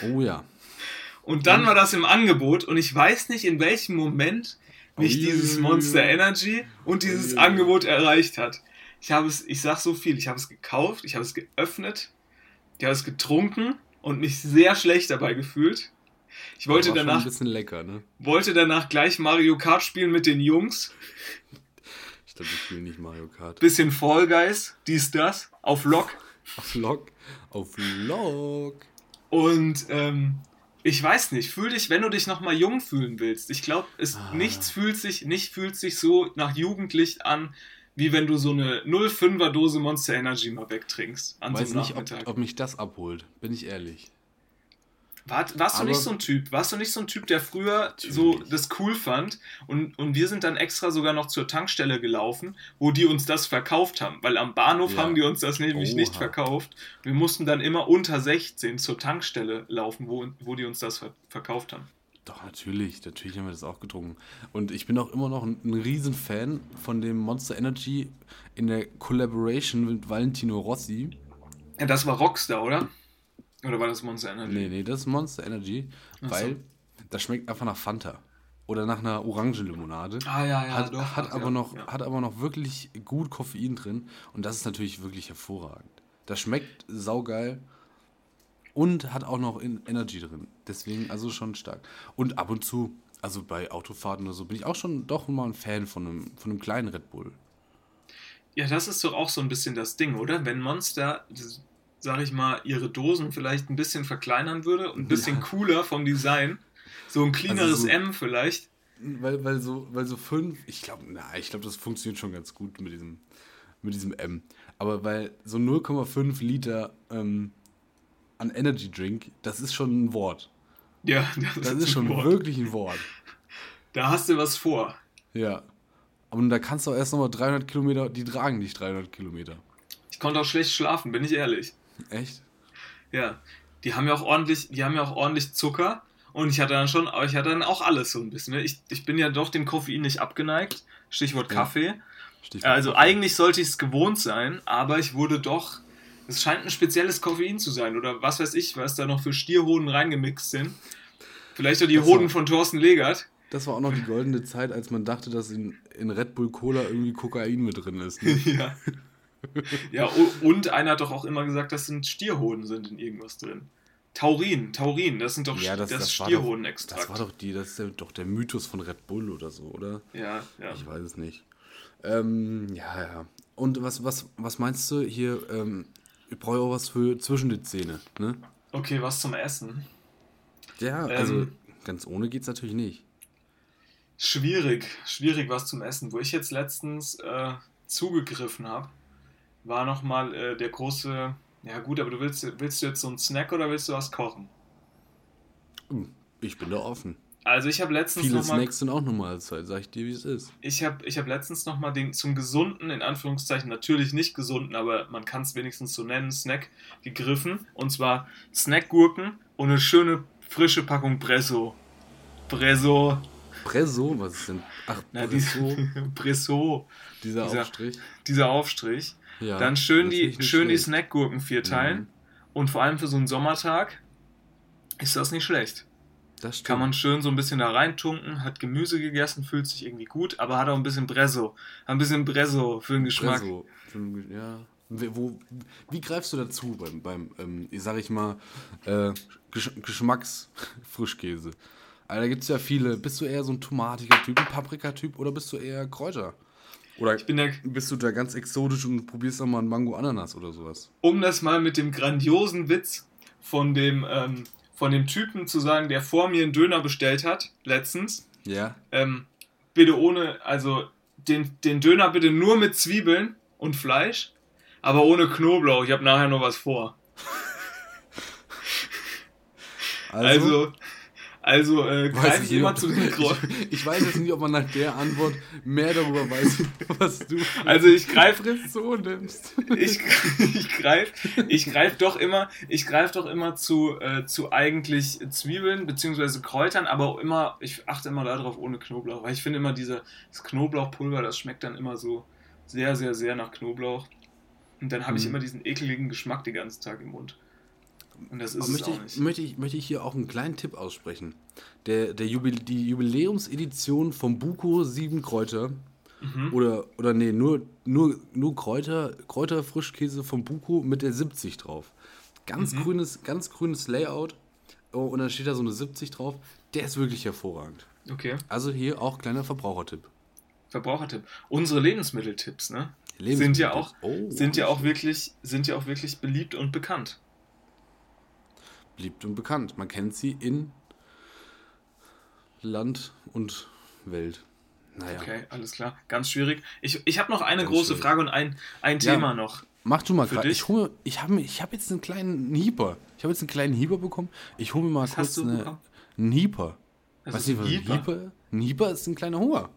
Oh ja. Und dann war das im Angebot und ich weiß nicht, in welchem Moment Uiuiui. dieses Monster Energy und dieses. Angebot erreicht hat. Ich habe es, ich sag so viel, ich habe es gekauft, ich habe es geöffnet, ich habe es getrunken und mich sehr schlecht dabei gefühlt. Ich wollte danach, ein bisschen lecker, ne? wollte danach gleich Mario Kart spielen mit den Jungs, Ich glaube, ich spiele nicht Mario Kart. bisschen Fall Guys, dies, das, auf Lock. Auf Log. Auf Log. Und ähm, ich weiß nicht, fühl dich, wenn du dich nochmal jung fühlen willst. Ich glaube, es Ah. nichts fühlt sich, nicht fühlt sich so nach Jugendlicht an, wie wenn du so eine 0,5er Dose Monster Energy mal wegtrinkst an Weiß so einem nicht, ob, ob mich das abholt. Bin ich ehrlich. War, warst du Aber- nicht so ein Typ? Warst du nicht so ein Typ, der früher so Natürlich. das cool fand und, und wir sind dann extra sogar noch zur Tankstelle gelaufen, wo die uns das verkauft haben, weil am Bahnhof Ja. haben die uns das nämlich Oha. nicht verkauft. Wir mussten dann immer unter 16 zur Tankstelle laufen, wo, wo die uns das ver verkauft haben. Doch, natürlich. Natürlich haben wir das auch getrunken. Und ich bin auch immer noch ein, ein Riesenfan von dem Monster Energy in der Collaboration mit Valentino Rossi. Ja, das war Rockstar, oder? Oder war das Monster Energy? Nee, nee, das ist Monster Energy, Ach so. weil das schmeckt einfach nach Fanta. Oder nach einer Orangenlimonade. Ah, ja, ja, hat, doch. hat, ach, aber ja, noch, ja. hat aber noch wirklich gut Koffein drin. Und das ist natürlich wirklich hervorragend. Das schmeckt saugeil und hat auch noch Energy drin. Deswegen also schon stark. Und ab und zu, also bei Autofahrten oder so, bin ich auch schon doch mal ein Fan von einem, von einem kleinen Red Bull. Ja, das ist doch auch so ein bisschen das Ding, oder? Wenn Monster, sag ich mal, ihre Dosen vielleicht ein bisschen verkleinern würde und ein bisschen Ja. cooler vom Design, so ein cleaneres so- M vielleicht. Weil, weil so, weil so fünf, ich glaube, na, ich glaube, das funktioniert schon ganz gut mit diesem, mit diesem M. Aber weil so 0,5 Liter ähm, an Energy Drink, das ist schon ein Wort. Ja, Das ist schon ein Wort. wirklich ein Wort. Da hast du was vor. Ja. Und da kannst du auch erst nochmal 300 Kilometer, die tragen nicht 300 Kilometer. Ich konnte auch schlecht schlafen, bin ich ehrlich. Echt? Ja. Die haben ja auch ordentlich, die haben ja auch ordentlich Zucker. Und ich hatte dann schon, aber ich hatte dann auch alles so ein bisschen. Ne? Ich, ich bin ja doch dem Koffein nicht abgeneigt. Stichwort Ja. Kaffee. Stichwort Also Kaffee. eigentlich sollte ich es gewohnt sein, aber ich wurde doch. Es scheint ein spezielles Koffein zu sein oder was weiß ich, was da noch für Stierhoden reingemixt sind. Vielleicht auch die Das war- Hoden von Thorsten Legert. Das war auch noch die goldene Zeit, als man dachte, dass in, in Red Bull Cola irgendwie Kokain mit drin ist. Ne? ja. Ja, und einer hat doch auch immer gesagt, dass sind Stierhoden sind in irgendwas drin. Taurin, Taurin, das sind doch Ja, das, das, das, war doch, Stierhodenextrakt. das war doch die, das ist doch der Mythos von Red Bull oder so, oder? ja, ja. Ich weiß es nicht. Ähm, ja, ja. Und was, was, was meinst du hier? Ähm, ich brauche auch was für zwischen die Zähne, ne? Okay, was zum Essen? Ja, also Ähm. ganz ohne geht's natürlich nicht. Schwierig, schwierig was zum Essen. Wo ich jetzt letztens äh, zugegriffen habe, war nochmal äh, der große. Ja, gut, aber du willst, willst du jetzt so einen Snack oder willst du was kochen? Hm, Ich bin da offen. Also, ich habe letztens Viele nochmal. Snacks sind auch Normalzeit, sag ich dir, wie es ist. Ich habe ich hab letztens nochmal den zum gesunden, in Anführungszeichen natürlich nicht gesunden, aber man kann es wenigstens so nennen, Snack gegriffen. Und zwar Snackgurken und eine schöne frische Packung Bresso. Bresso. Presso, was ist denn? Ach, Na, Presso, die, Bresso. dieser dieser- Aufstrich. Dieser Aufstrich. Ja, Dann schön die, schön die. Snackgurken vierteilen. Mhm. Und vor allem für so einen Sommertag ist das nicht schlecht. Das stimmt. Kann man schön so ein bisschen da reintunken, hat Gemüse gegessen, fühlt sich irgendwie gut, aber hat auch ein bisschen Bresso. Ein bisschen Bresso für den Geschmack. Ge- Ja. Wie- Wo, wie greifst du dazu beim, beim ähm, ich sag ich mal, äh, Gesch Geschmacksfrischkäse? Also da gibt es ja viele. Bist du eher so ein tomatiger Typ, ein Paprikatyp oder bist du eher Kräuter? Oder Ich bin der, bist du da ganz exotisch und probierst auch mal ein Mango-Ananas oder sowas? um das mal mit dem grandiosen Witz von dem, ähm, von dem Typen zu sagen, der vor mir einen Döner bestellt hat, letztens. Ja. Ähm, bitte ohne, also den, den Döner bitte nur mit Zwiebeln und Fleisch, aber ohne Knoblauch. Ich habe nachher noch was vor. Also, also äh, weiß greife ich immer zu den Kräutern. ich, ich weiß jetzt nicht, ob man nach der Antwort mehr darüber weiß, was du Also ich greife Presso nimmst. ich, ich greife ich greif doch immer, ich greife doch immer zu, äh, zu eigentlich Zwiebeln bzw. Kräutern, aber auch immer, ich achte immer darauf ohne Knoblauch, weil ich finde immer diese, das Knoblauchpulver, das schmeckt dann immer so sehr, sehr, sehr nach Knoblauch. Und dann habe ich Mhm. immer diesen ekeligen Geschmack den ganzen Tag im Mund. Und das ist Aber es möchte auch ich, nicht. möchte, ich, möchte ich hier auch einen kleinen Tipp aussprechen. Der, der Jubil die Jubiläumsedition vom Buko 7 Kräuter Mhm. oder, oder nee, nur, nur, nur Kräuter, Kräuterfrischkäse vom Buko mit der 70 drauf. Ganz, Mhm. grünes, ganz grünes Layout oh, und dann steht da so eine 70 drauf. Der ist wirklich hervorragend. Okay, Also hier auch kleiner Verbrauchertipp. Verbrauchertipp. Unsere Lebensmitteltipps, ne? Sind ja Lebensmittel- auch, Oh, sind ja auch wirklich, sind ja auch wirklich beliebt und bekannt. Beliebt und bekannt. Man kennt sie in Land und Welt. Naja. Okay, alles klar. Ganz schwierig. Ich, ich habe noch eine Ganz große schwierig. Frage und ein, ein Ja. Thema noch. Mach du mal gerade. Ich, ich habe ich hab jetzt einen kleinen Hieper. Ich habe jetzt einen kleinen Hieper bekommen. Ich hole mir mal Was kurz hast du eine, einen Hieper. Weißt ist du was ein Hieper? Ein Hieper ist ein kleiner Hunger.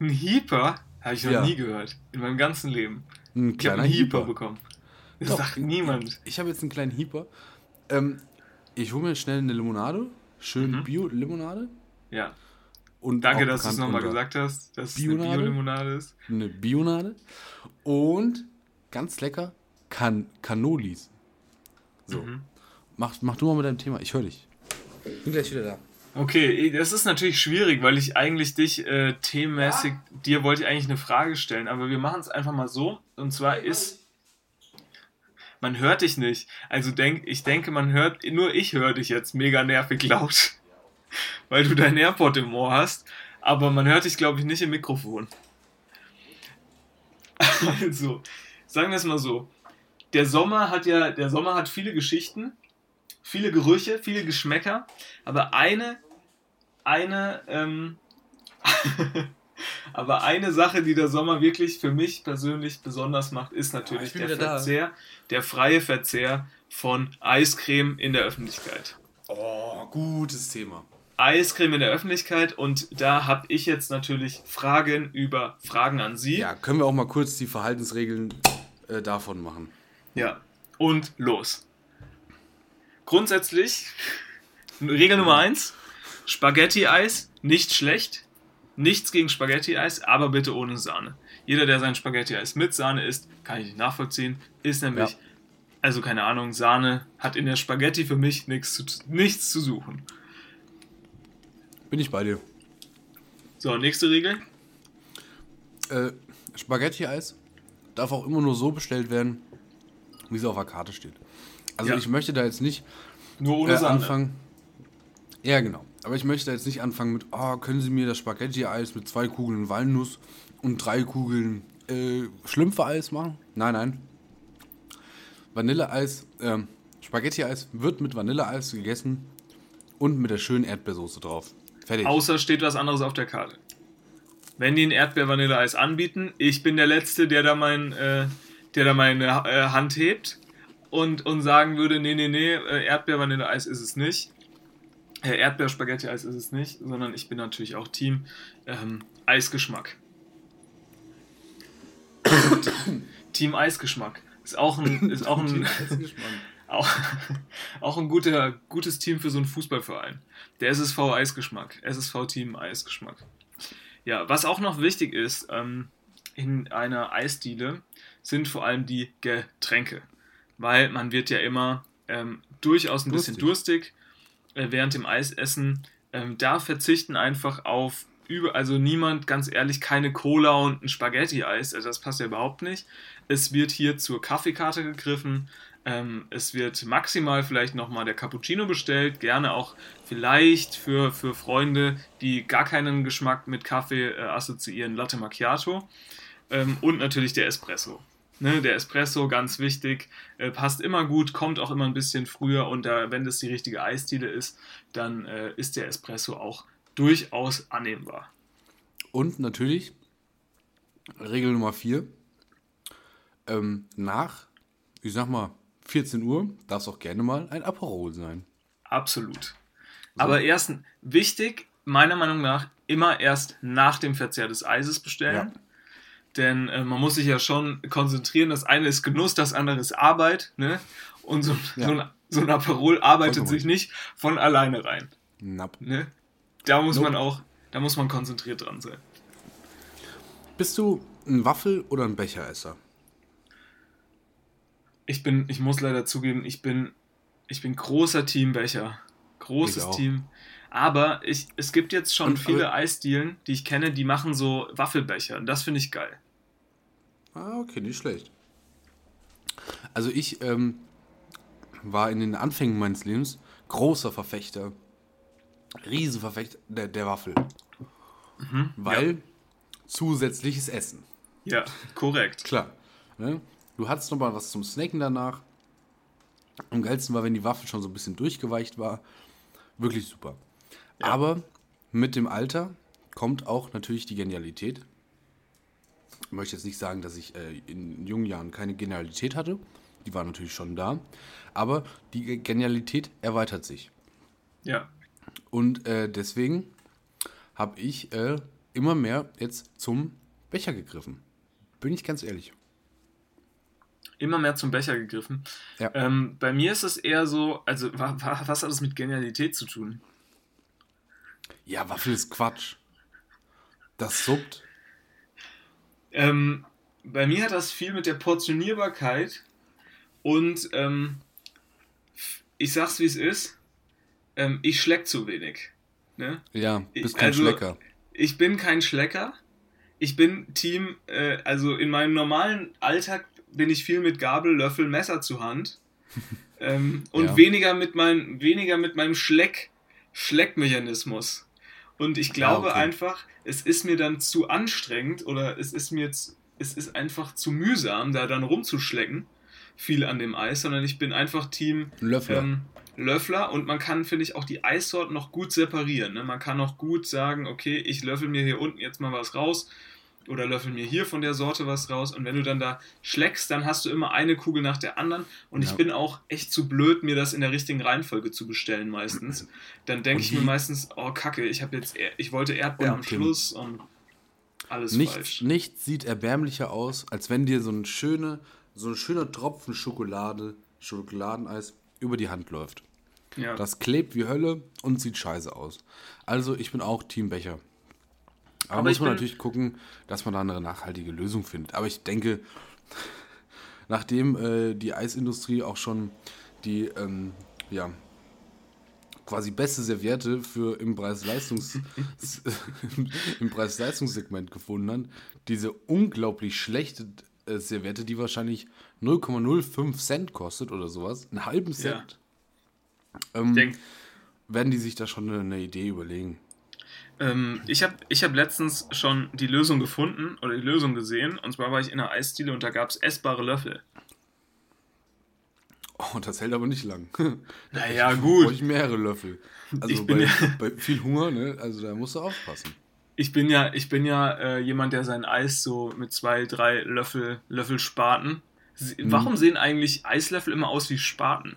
Ein Hieper? Habe ich noch Ja. nie gehört. In meinem ganzen Leben. Ein Ich habe kleiner einen Hieper Hieper. bekommen. Das Doch. sagt niemand. Ich habe jetzt einen kleinen Hieper. Ähm, ich hole mir schnell eine Limonade. Schön Mhm. Bio-Limonade. Ja. Und Danke, dass du es nochmal gesagt hast, dass es eine Bionade? Bio-Limonade ist. Eine Bionade. Und ganz lecker, kan Cannolis. So. Mhm. Mach, mach du mal mit deinem Thema. Ich höre dich. Bin gleich wieder da. Okay, das ist natürlich schwierig, weil ich eigentlich dich äh, themenmäßig, dir wollte ich eigentlich eine Frage stellen, aber wir machen es einfach mal so. Und zwar ist, man hört dich nicht. Also denk, ich denke, man hört, nur ich höre dich jetzt mega nervig laut, weil du dein AirPod im Ohr hast, aber man hört dich, glaube ich, nicht im Mikrofon. Also, sagen wir es mal so. Der Sommer hat ja, der Sommer hat viele Geschichten, viele Gerüche, viele Geschmäcker, aber eine, eine, ähm, aber eine Sache, die der Sommer wirklich für mich persönlich besonders macht, ist natürlich ich bin der wieder da. Verzehr, der freie Verzehr von Eiscreme in der Öffentlichkeit. Oh, gutes Thema. Eiscreme in der Öffentlichkeit und da habe ich jetzt natürlich Fragen über Fragen an Sie. Ja, können wir auch mal kurz die Verhaltensregeln äh, davon machen. Ja. Und los. Grundsätzlich, Regel Nummer 1, Spaghetti-Eis, nicht schlecht. Nichts gegen Spaghetti-Eis, aber bitte ohne Sahne. Jeder, der sein Spaghetti-Eis mit Sahne isst, kann ich nicht nachvollziehen, ist nämlich, Ja. also keine Ahnung, Sahne hat in der Spaghetti für mich nichts zu, nichts zu suchen. Bin ich bei dir. So, nächste Regel. Äh, Spaghetti-Eis darf auch immer nur so bestellt werden, wie es auf der Karte steht. Also Ja. ich möchte da jetzt nicht Nur ohne äh, Sahne. anfangen. Ja, genau. Aber ich möchte jetzt nicht anfangen mit, oh, können Sie mir das Spaghetti-Eis mit zwei Kugeln Walnuss und drei Kugeln äh, Schlümpfe-Eis machen? Nein, nein. Vanilleeis, ähm, Spaghetti-Eis wird mit Vanilleeis gegessen und mit der schönen Erdbeersoße drauf. Fertig. Außer steht was anderes auf der Karte. Wenn die ein Erdbeer-Vanilleeis anbieten, ich bin der Letzte, der da, mein, äh, der da meine äh, Hand hebt und, und sagen würde, nee, nee, nee, äh, Erdbeer-Vanilleeis ist es nicht. Erdbeer-Spaghetti-Eis ist es nicht, sondern ich bin natürlich auch Team ähm, Eisgeschmack. Team Eisgeschmack. Ist auch ein, ist auch ein, auch, auch ein guter, gutes Team für so einen Fußballverein. Der SSV Eisgeschmack. SSV Team Eisgeschmack. Ja, was auch noch wichtig ist ähm, in einer Eisdiele, sind vor allem die Getränke. Weil man wird ja immer ähm, durchaus ein bisschen durstig während dem Eisessen. Ähm, da verzichten einfach auf über, also niemand, ganz ehrlich, keine Cola und ein Spaghetti-Eis, also das passt ja überhaupt nicht. Es wird hier zur Kaffeekarte gegriffen. Ähm, es wird maximal vielleicht nochmal der Cappuccino bestellt, gerne auch vielleicht für, für Freunde, die gar keinen Geschmack mit Kaffee äh, assoziieren, Latte Macchiato. Ähm, und natürlich der Espresso. Ne, der Espresso, ganz wichtig, äh, passt immer gut, kommt auch immer ein bisschen früher und da, wenn das die richtige Eisdiele ist, dann äh, ist der Espresso auch durchaus annehmbar. Und natürlich, Regel Nummer 4, ähm, nach, ich sag mal, 14 Uhr darf es auch gerne mal ein Aperol sein. Absolut. Aber erst wichtig, meiner Meinung nach, immer erst nach dem Verzehr des Eises bestellen. Ja. Denn äh, man muss sich ja schon konzentrieren. Das eine ist Genuss, das andere ist Arbeit. Ne? Und so, Ja. so, ein, so ein Aperol arbeitet Vollkommen sich nicht von alleine rein. Napp. Ne? Da muss Nope. man auch, da muss man konzentriert dran sein. Bist du ein Waffel- oder ein Becheresser? Ich bin, ich muss leider zugeben, ich bin, ich bin großer Teambecher. Großes. Team. Aber ich, es gibt jetzt schon Und- viele Eisdielen, die ich kenne, die machen so Waffelbecher. Und das finde ich geil. Ah, okay, nicht schlecht. Also ich ähm, war in den Anfängen meines Lebens großer Verfechter, Riesenverfechter der, der Waffel. Weil zusätzliches Essen. Ja, korrekt. Klar. Ne? Du hattest noch mal was zum Snacken danach. Am geilsten war, wenn die Waffel schon so ein bisschen durchgeweicht war. Wirklich super. Aber mit dem Alter kommt auch natürlich die Genialität. Ich möchte jetzt nicht sagen, dass ich äh, in jungen Jahren keine Genialität hatte. Die war natürlich schon da. Aber die Genialität erweitert sich. Ja. Und äh, deswegen habe ich äh, immer mehr jetzt zum Becher gegriffen. Bin ich ganz ehrlich. Immer mehr zum Becher gegriffen. Ja. Ähm, bei mir ist es eher so, also wa, wa, was hat das mit Genialität zu tun? Ja, Waffel ist Quatsch. Das suppt. Ähm, bei mir hat das viel mit der Portionierbarkeit und ähm, ich sag's wie es ist, ähm, ich schleck zu wenig. Ne? Ja, bist kein Also, Schlecker. Ich bin kein Schlecker. Ich bin Team, äh, also in meinem normalen Alltag bin ich viel mit Gabel, Löffel, Messer zur Hand. ähm, und Ja. weniger mit meinem, weniger mit meinem Schleck, Schleckmechanismus. Und ich glaube okay. einfach, es ist mir dann zu anstrengend oder es ist mir zu, es ist einfach zu mühsam, da dann rumzuschlecken, viel an dem Eis, sondern ich bin einfach Team Löffler. ähm, Löffler und man kann, finde ich, auch die Eissorten noch gut separieren. Ne? Man kann auch gut sagen, okay, ich löffel mir hier unten jetzt mal was raus oder löffel mir hier von der Sorte was raus und wenn du dann da schleckst, dann hast du immer eine Kugel nach der anderen und ich Ja. bin auch echt zu blöd, mir das in der richtigen Reihenfolge zu bestellen meistens. Dann denke ich mir meistens, oh Kacke, ich habe jetzt, Er- ich wollte Erdbeer Und am Tim, Schluss und alles Nichts, falsch. nichts sieht erbärmlicher aus, als wenn dir so ein, schöne, so ein schöner Tropfen Schokolade, Schokoladeneis über die Hand läuft. Ja. Das klebt wie Hölle und sieht scheiße aus. Also ich bin auch Team Becher. Aber, Aber muss man natürlich gucken, dass man da eine nachhaltige Lösung findet. Aber ich denke, nachdem äh, die Eisindustrie auch schon die ähm, ja, quasi beste Serviette für im Preis-Leistungs im Preis-Leistungssegment gefunden hat, diese unglaublich schlechte äh, Serviette, die wahrscheinlich 0,05 Cent kostet oder sowas, einen halben Cent. Ähm, Denk, werden die sich da schon eine, eine Idee überlegen? Ähm, ich habe ich hab letztens schon die Lösung gefunden oder die Lösung gesehen. Und zwar war ich in einer Eisdiele und da gab es essbare Löffel. Oh, das hält aber nicht lang. Naja, Brauche gut. ich mehrere Löffel. Also Ich bin bei, ja- bei viel Hunger, ne? Also da musst du aufpassen. Ich bin ja, ich bin ja äh, jemand, der sein Eis so mit zwei, drei Löffel, Löffel Spaten. Mhm. Warum sehen eigentlich Eislöffel immer aus wie Spaten?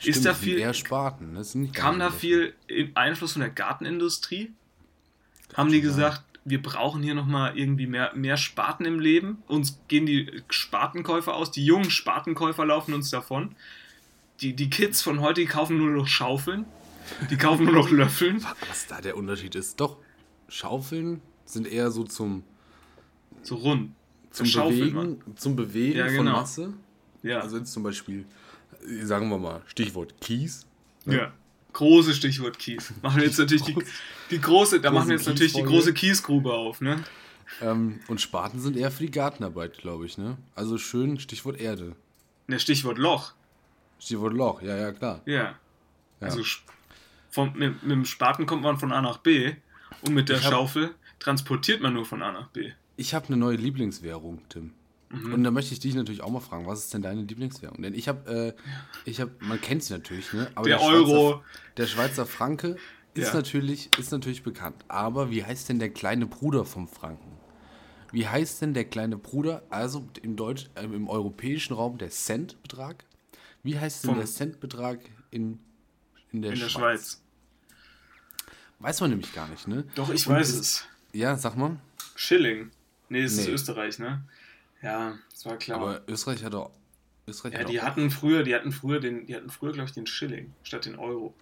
Stimmt, ist da das viel, eher Spaten. Das sind nicht kam da viel in- Einfluss von der Gartenindustrie? Haben die schon sein. gesagt, wir brauchen hier nochmal irgendwie mehr, mehr Spaten im Leben? Uns gehen die Spatenkäufer aus, die jungen Spatenkäufer laufen uns davon. Die, die Kids von heute, die kaufen nur noch Schaufeln. Die kaufen nur noch Löffeln. Was da der Unterschied ist. Doch, Schaufeln sind eher so zum, So rund. zum Schaufeln, Bewegen, zum Bewegen Ja, von genau. Masse. Ja. Also jetzt zum Beispiel, sagen wir mal, Stichwort Kies. Ja. Große Stichwort Kies. Machen jetzt natürlich die, die große, da machen wir jetzt natürlich die große Kiesgrube auf, ne? Ähm, und Spaten sind eher für die Gartenarbeit, glaube ich, ne? Also schön Stichwort Erde. Ne, Stichwort Loch. Stichwort Loch, ja, ja, klar. Ja. Ja. Also vom, mit, mit dem Spaten kommt man von A nach B und mit der hab- Schaufel transportiert man nur von A nach B. Ich habe eine neue Lieblingswährung, Tim. Mhm. Und da möchte ich dich natürlich auch mal fragen, was ist denn deine Lieblingswährung? Denn ich habe, äh, ich habe, man kennt sie natürlich, ne? Aber Der Schweizer, Euro. der Schweizer Franke ist Ja. natürlich, ist natürlich bekannt. Aber wie heißt denn der kleine Bruder vom Franken? Wie heißt denn der kleine Bruder, also im Deutsch, äh, im europäischen Raum der Centbetrag? Wie heißt denn Vom- der Centbetrag in, in der In der Schweiz? Schweiz. Weiß man nämlich gar nicht, ne? Doch, ich Und weiß ist- es. Ja, sag mal. Schilling. Nee, es ist Nee. Österreich, ne? Ja, das war klar. Aber Österreich hat doch. Österreich ja, hat die auch- hatten früher, die hatten früher den, die hatten früher, glaube ich, den Schilling statt den Euro.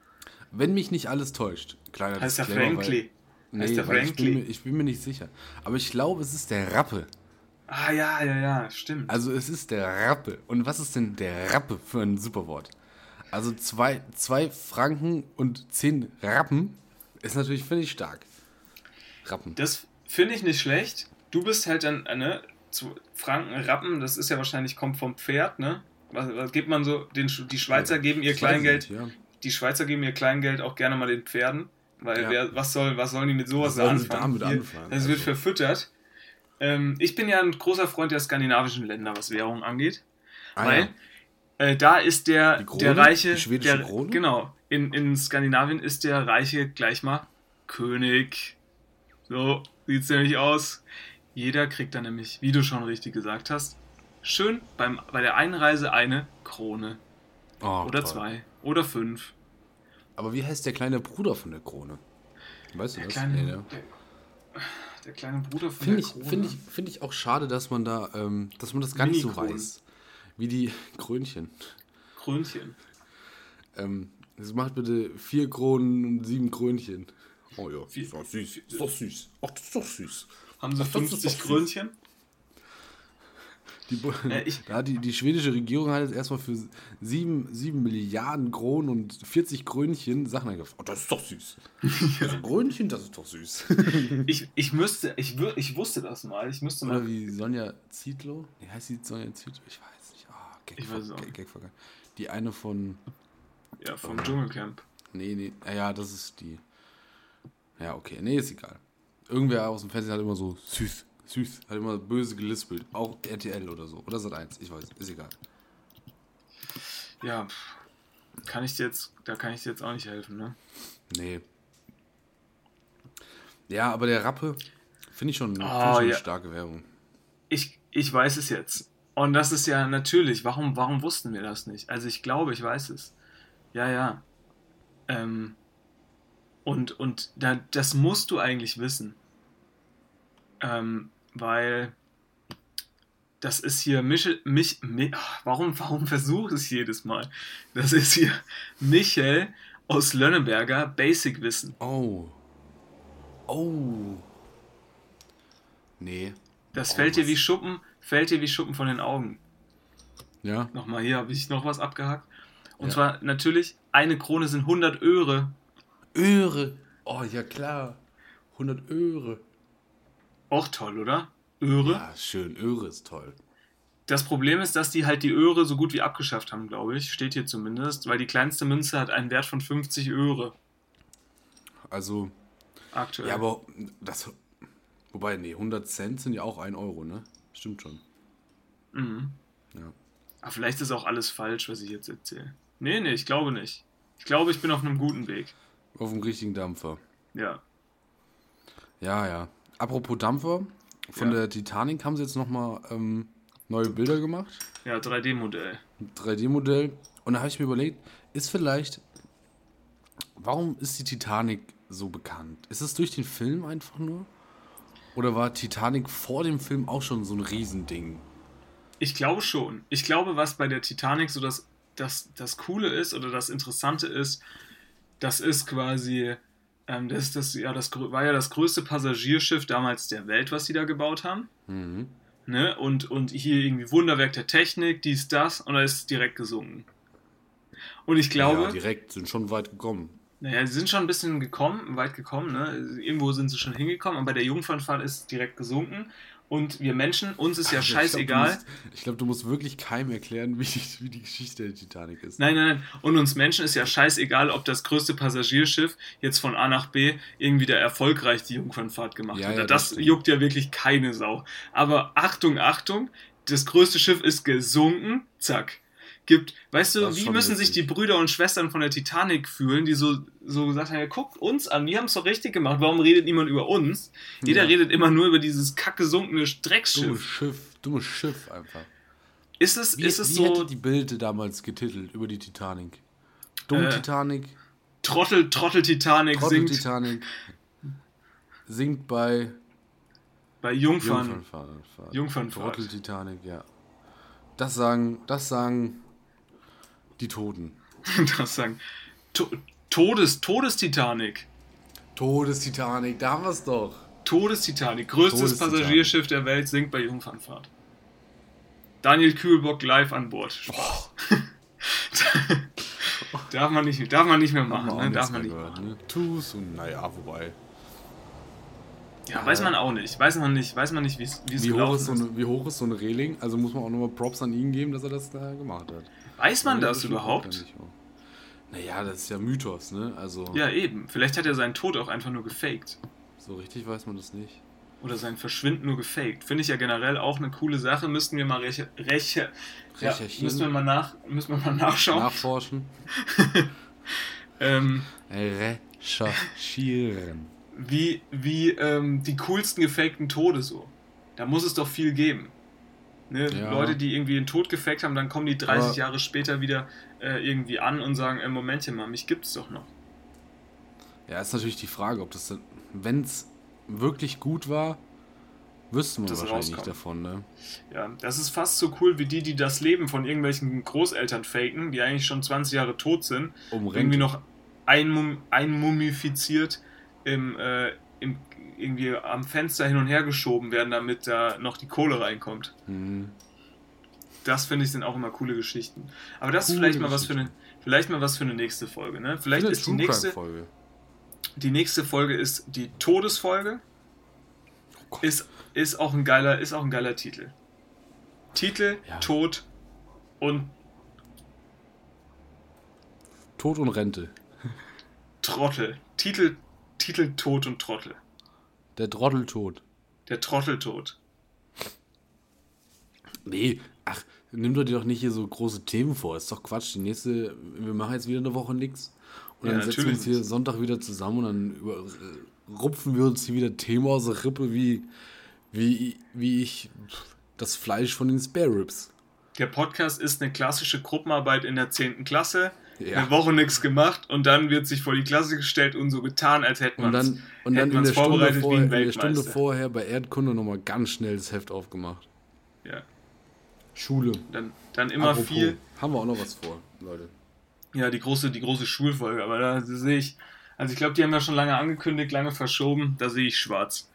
Wenn mich nicht alles täuscht, kleiner Heißt der Frankly. weil- Nee, Heißt der weil ich, bin mir, Frankly. ich bin mir nicht sicher. Aber ich glaube, es ist der Rappe. Ah ja, ja, ja, stimmt. Also es ist der Rappe. Und was ist denn der Rappe für ein Superwort? Also zwei, zwei Franken und zehn Rappen ist natürlich, finde ich, stark. Rappen. Das finde ich nicht schlecht. Du bist halt dann, äh, ne, zu Franken, Rappen, das ist ja wahrscheinlich, kommt vom Pferd, ne? Was, was gibt man so? Den, die Schweizer geben ihr Kleingeld, nicht, ja. die Schweizer geben ihr Kleingeld auch gerne mal den Pferden, weil Ja. wer, was, soll, was sollen die mit sowas sie anfangen? damit anfangen? Das wird Also. verfüttert. Ähm, ich bin ja ein großer Freund der skandinavischen Länder, was Währung angeht. Ah, weil ja. äh, da ist der, Krone? der reiche. Die schwedische der, Krone? Genau. In, in Skandinavien ist der reiche gleich mal König. So sieht's nämlich aus. Jeder kriegt dann nämlich, wie du schon richtig gesagt hast, schön beim, bei der Einreise eine Krone. Oh, Oder toll. zwei. Oder fünf. Aber wie heißt der kleine Bruder von der Krone? Weißt du Der das? kleine, Nee, ne? der, der kleine Bruder von Finde der ich, Krone. find ich, find ich auch schade, dass man da, ähm, dass man das gar nicht so weiß. Wie die Krönchen. Krönchen. Ähm, das macht bitte vier Kronen und sieben Krönchen. Oh ja, Vier- ist doch süß. Ist doch süß. Ach, das ist doch süß. Haben sie Ach, das ist 50 doch süß. Krönchen? Die, Äh, ich- da hat die, die schwedische Regierung hat jetzt erstmal für sieben, sieben Milliarden Kronen und 40 Krönchen Sachen eingekauft. Oh, das ist doch süß. Also Krönchen, das ist doch süß. Ich, ich müsste, ich, wür, ich wusste das mal. Ich müsste mal Oder wie Sonja Zietlow? Nee, heißt sie Sonja Zietlow? Ich weiß nicht. Ah, Gag, Ich weiß auch Gag. Gag, Gag, Die eine von. Ja, vom Dschungelcamp. Nee, nee. Ja, das ist die. Ja, okay. Nee, ist egal. Irgendwer aus dem Fernsehen hat immer so süß, süß. Hat immer böse gelispelt. Auch RTL oder so. Oder Sat 1. Ich weiß. Ist egal. Ja, kann ich dir jetzt, da kann ich dir jetzt auch nicht helfen, ne? Nee. Ja, aber der Rappe finde ich schon, find ich Ah, schon eine ja. starke Werbung. Ich, ich weiß es jetzt. Und das ist ja natürlich, warum, warum wussten wir das nicht? Also ich glaube, ich weiß es. Ja, ja. Ähm, und und da, das musst du eigentlich wissen. Ähm, weil das ist hier Michel, mich, mi, ach, warum, warum versuche ich es jedes Mal? Das ist hier Michel aus Lönneberger Basic Wissen. Oh. Oh. Nee. Das Oh, fällt dir wie Schuppen, fällt dir wie Schuppen von den Augen. Ja. Nochmal, hier habe ich noch was abgehakt. Und Ja. zwar natürlich, eine Krone sind 100 Öre. Öre. Oh, ja klar. 100 Öre. Auch toll, oder? Öre? Ja, schön. Öre ist toll. Das Problem ist, dass die halt die Öre so gut wie abgeschafft haben, glaube ich. Steht hier zumindest, weil die kleinste Münze hat einen Wert von 50 Öre Also, aktuell. ja, aber das. Wobei, nee, 100 Cent sind ja auch 1 Euro, ne? Stimmt schon. Mhm. Ja. Aber vielleicht ist auch alles falsch, was ich jetzt erzähle. Nee, nee, ich glaube nicht. Ich glaube, ich bin auf einem guten Weg. Auf dem richtigen Dampfer. Ja. Ja, ja. Apropos Dampfer, von Ja. der Titanic haben sie jetzt nochmal ähm, neue Bilder gemacht. Ja, 3D-Modell. Ein 3D-Modell. Und da habe ich mir überlegt, ist vielleicht. Warum ist die Titanic so bekannt? Ist es durch den Film einfach nur? Oder war Titanic vor dem Film auch schon so ein Riesending? Ich glaube schon. Ich glaube, was bei der Titanic so das, das, das Coole ist oder das Interessante ist, das ist quasi, ähm, das, das, ja, das war ja das größte Passagierschiff damals der Welt, was sie da gebaut haben. Mhm. Ne? Und, und hier irgendwie Wunderwerk der Technik, dies, das, und da ist direkt gesunken. Und ich glaube, ja, direkt, sind schon weit gekommen. naja, sie sind schon ein bisschen gekommen, weit gekommen, ne? Irgendwo sind sie schon hingekommen, aber bei der Jungfernfahrt ist es direkt gesunken. Und wir Menschen, uns ist ja Also, glaub, scheißegal. du Ich glaube, du musst wirklich keinem erklären, wie die, wie die Geschichte der Titanic ist. Nein, nein, nein. Und uns Menschen ist ja scheißegal, ob das größte Passagierschiff jetzt von A nach B irgendwie da erfolgreich die Jungfernfahrt gemacht Ja, hat. ja, das das juckt ja wirklich keine Sau. Aber Achtung, Achtung, das größte Schiff ist gesunken, zack. Gibt, weißt du, wie müssen sich die witzig. Brüder und Schwestern von der Titanic fühlen, die so, so gesagt haben, ja, guckt uns an, wir haben es doch richtig gemacht, warum redet niemand über uns? Jeder Ja. redet immer nur über dieses kackgesunkene Dummes Drecksschiff. Schiff, dummes Schiff einfach. Ist es, Wie, ist es wie so hätte die Bilde damals getitelt über die Titanic? Dumm Äh, Titanic, Trottel, Trottel Titanic Trottel singt Titanic, singt bei bei Jungfern. Jungfernfahrt. Jungfernfahrt. Trottel Titanic, ja. Das sagen, das sagen die Toten. das sagen. To Todes, Todestitanic. Todes-Titanic, da haben wir es doch. Todestitanic. Größtes Todestitanic. Passagierschiff der Welt sinkt bei Jungfernfahrt. Daniel Kühlbock live an Bord. Spaß. darf, man nicht, darf man nicht mehr machen. Haben wir Ne? Darf man nicht gehört, machen. ne? Tu's und naja, wobei. Ja, weiß man auch nicht. Weiß man nicht, weiß man nicht wie es wie es Wie hoch, gelaufen ist so ist. eine, wie hoch ist so eine Reling? Also muss man auch nochmal Props an ihn geben, dass er das da gemacht hat. Weiß man das überhaupt? Naja, das ist ja Mythos, ne? Also Ja, eben. Vielleicht hat er seinen Tod auch einfach nur gefaked. so richtig weiß man das nicht. Oder sein Verschwinden nur gefaked. Finde ich ja generell auch eine coole Sache. Müssten wir mal reche, reche, ja, Recherchieren. müssen wir mal nach, müssen wir mal nachschauen. Nachforschen. ähm, Recherchieren. wie, wie ähm, die coolsten gefakten Tode so. Da muss es doch viel geben. Ne? Ja. Leute, die irgendwie den Tod gefaked haben, dann kommen die 30 Aber- Jahre später wieder äh, irgendwie an und sagen, äh, Momentchen mal, mich gibt's doch noch. Ja, ist natürlich die Frage, ob das, wenn es wirklich gut war, wüsste man Das wahrscheinlich nicht davon, ne? Ja, das ist fast so cool wie die, die das Leben von irgendwelchen Großeltern faken, die eigentlich schon 20 Jahre tot sind, Um irgendwie noch einmum einmumifiziert im, äh, im, irgendwie am Fenster hin und her geschoben werden, damit da noch die Kohle reinkommt. Mhm. Das finde ich sind auch immer coole Geschichten. Aber das ist Coole vielleicht mal was für eine, vielleicht mal was für eine nächste Folge. Ne? Vielleicht ist die nächste, Folge. die nächste Folge ist die Todesfolge. Oh. Ist, ist auch ein geiler, ist auch ein geiler Titel. Titel, Ja. Tod und Tod und Rente. Trottel. Titel, Titel Tod und Trottel. Der Trotteltod. Der Trotteltod. Nee, ach, nimm doch dir doch nicht hier so große Themen vor. Ist doch Quatsch. Die nächste, wir machen jetzt wieder eine Woche nix. Und Ja, dann setzen wir uns hier. Sonntag wieder zusammen und dann über, äh, rupfen wir uns hier wieder Themen aus der Rippe, wie, wie, wie ich das Fleisch von den Spare Ribs. Der Podcast ist eine klassische Gruppenarbeit in der 10. Klasse. Ja. Eine Woche nichts gemacht und dann wird sich vor die Klasse gestellt und so getan, als hätte man Und dann, und dann in, der Stunde vorbereitet vor, wie ein in der Stunde vorher bei Erdkunde nochmal ganz schnell das Heft aufgemacht. Ja, Schule. dann, dann immer Apropos, viel. Haben wir auch noch was vor, Leute. Ja, die große, die große Schulfolge, aber da sehe ich, also ich glaube, die haben ja schon lange angekündigt, lange verschoben, da sehe ich schwarz.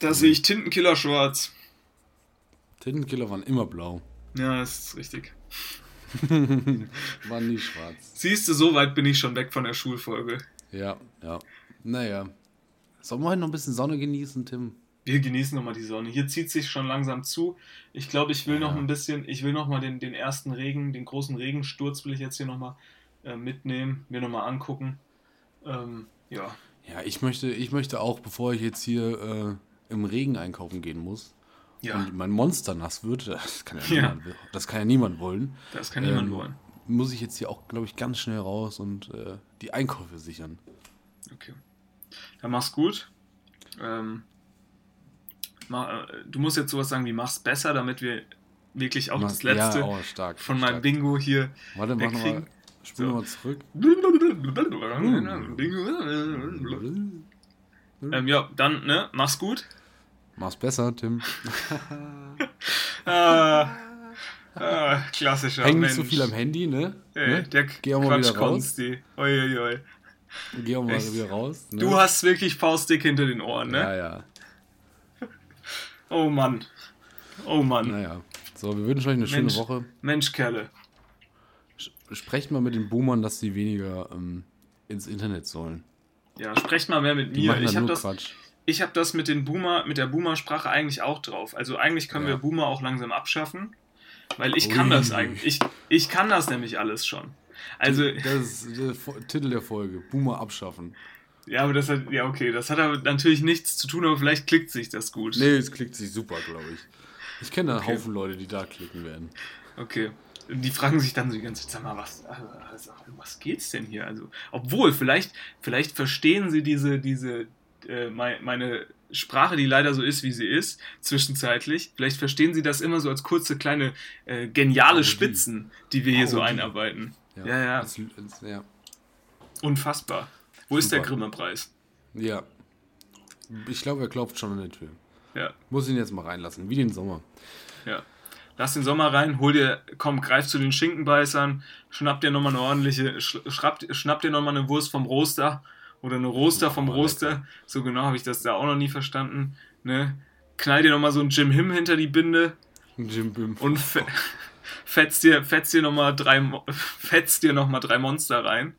Da sehe ich Tintenkiller schwarz. Tintenkiller waren immer blau. Ja, das ist richtig. Waren nie schwarz. Siehst du, so weit bin ich schon weg von der Schulfolge. Ja, ja. Naja. Sollen wir heute noch ein bisschen Sonne genießen, Tim? wir genießen nochmal die Sonne. Hier zieht sich schon langsam zu. Ich glaube, ich will noch Ja. ein bisschen, ich will nochmal den, den ersten Regen, den großen Regensturz will ich jetzt hier nochmal äh, mitnehmen, mir nochmal angucken. Ähm, ja, Ja, ich möchte, ich möchte auch, bevor ich jetzt hier äh, im Regen einkaufen gehen muss ja, und mein Monster nass wird, das kann ja, Ja. Niemand, das kann ja niemand wollen, das kann niemand ähm, wollen. muss ich jetzt hier auch, glaube ich, ganz schnell raus und äh, die Einkäufe sichern. Okay. Dann mach's gut. Ähm, ma, äh, du musst jetzt sowas sagen wie mach's besser, damit wir wirklich auch das letzte ja, oh, stark, von meinem stark. Bingo hier Warte, mach nochmal, spul So. nochmal zurück. Ähm, ja, dann, ne, mach's gut. Mach's besser, Tim. Ah, ah, klassischer Häng Mensch. nicht so viel am Handy, ne? Ey, ne? der Geh auch mal wieder raus. Oi, oi, oi. Geh auch mal Echt? wieder raus. Ne? Du hast wirklich Faustdick hinter den Ohren, ne? Ja, ja. Oh Mann. Oh Mann. Naja. So, wir wünschen euch eine schöne Mensch. Woche. Mensch, Kerle. Sprecht mal mit den Boomern, dass sie weniger ähm, ins Internet sollen. Ja, sprecht mal mehr mit Die mir. Ich dann habe das, Quatsch. Ich hab das mit, den Boomer, mit der Boomer-Sprache eigentlich auch drauf. Also eigentlich können Ja. wir Boomer auch langsam abschaffen. Weil ich Ui. kann das eigentlich. Ich, ich kann das nämlich alles schon. Also, Das ist der Titel der Folge. Boomer abschaffen. ja, aber das hat, ja, okay, das hat aber natürlich nichts zu tun, aber vielleicht klickt sich das gut. Nee, es klickt sich super, glaube ich. Ich kenne einen Okay. Haufen Leute, die da klicken werden. Okay. Die fragen sich dann so die ganze Zeit, sag mal, was, also, um was geht's denn hier? Also, obwohl, vielleicht, vielleicht verstehen sie diese, diese, äh, mei- meine Sprache, die leider so ist, wie sie ist, zwischenzeitlich. Vielleicht verstehen sie das immer so als kurze, kleine, äh, geniale. Spitzen, die wir hier so einarbeiten. Ja, ja. Das, das, ja. Unfassbar. Wo ist der Super. Grimme-Preis? ja. Ich glaube, er klopft schon an der Tür. Ja, Muss ihn jetzt mal reinlassen, wie den Sommer. ja. Lass den Sommer rein, hol dir, komm, greif zu den Schinkenbeißern, schnapp dir nochmal eine ordentliche, sch, schrapp, schnapp dir nochmal eine Wurst vom Roaster oder eine Roaster vom Roaster. So genau habe ich das da auch noch nie verstanden. Ne? Knall dir nochmal so ein Jim Him hinter die Binde Jim Bim. und fe fetz dir, fetz dir nochmal drei, dir noch mal drei Monster rein.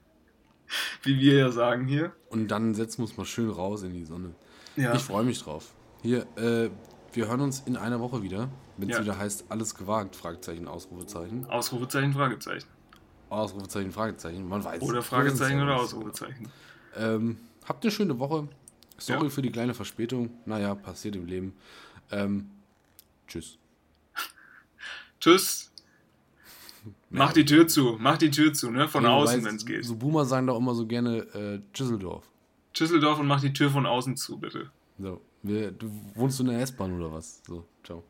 Wie wir ja sagen hier. Und dann setzen wir uns mal schön raus in die Sonne. Ja. Ich freue mich drauf. Hier, äh, wir hören uns in einer Woche wieder, wenn es Ja. wieder heißt, alles gewagt, Fragezeichen, Ausrufezeichen. Ausrufezeichen, Fragezeichen. Ausrufezeichen, Fragezeichen, man weiß. Oder Fragezeichen oder. Ausrufezeichen. Ähm, habt eine schöne Woche. Sorry Ja. für die kleine Verspätung. Naja, passiert im Leben. Ähm, tschüss. Tschüss. Mach die Tür zu, mach die Tür zu, ne? Von Nee, außen, wenn es geht. So Boomer sagen doch immer so gerne äh, Düsseldorf. Düsseldorf und mach die Tür von außen zu, bitte. So, wir, du wohnst du in der S-Bahn oder was? So, ciao.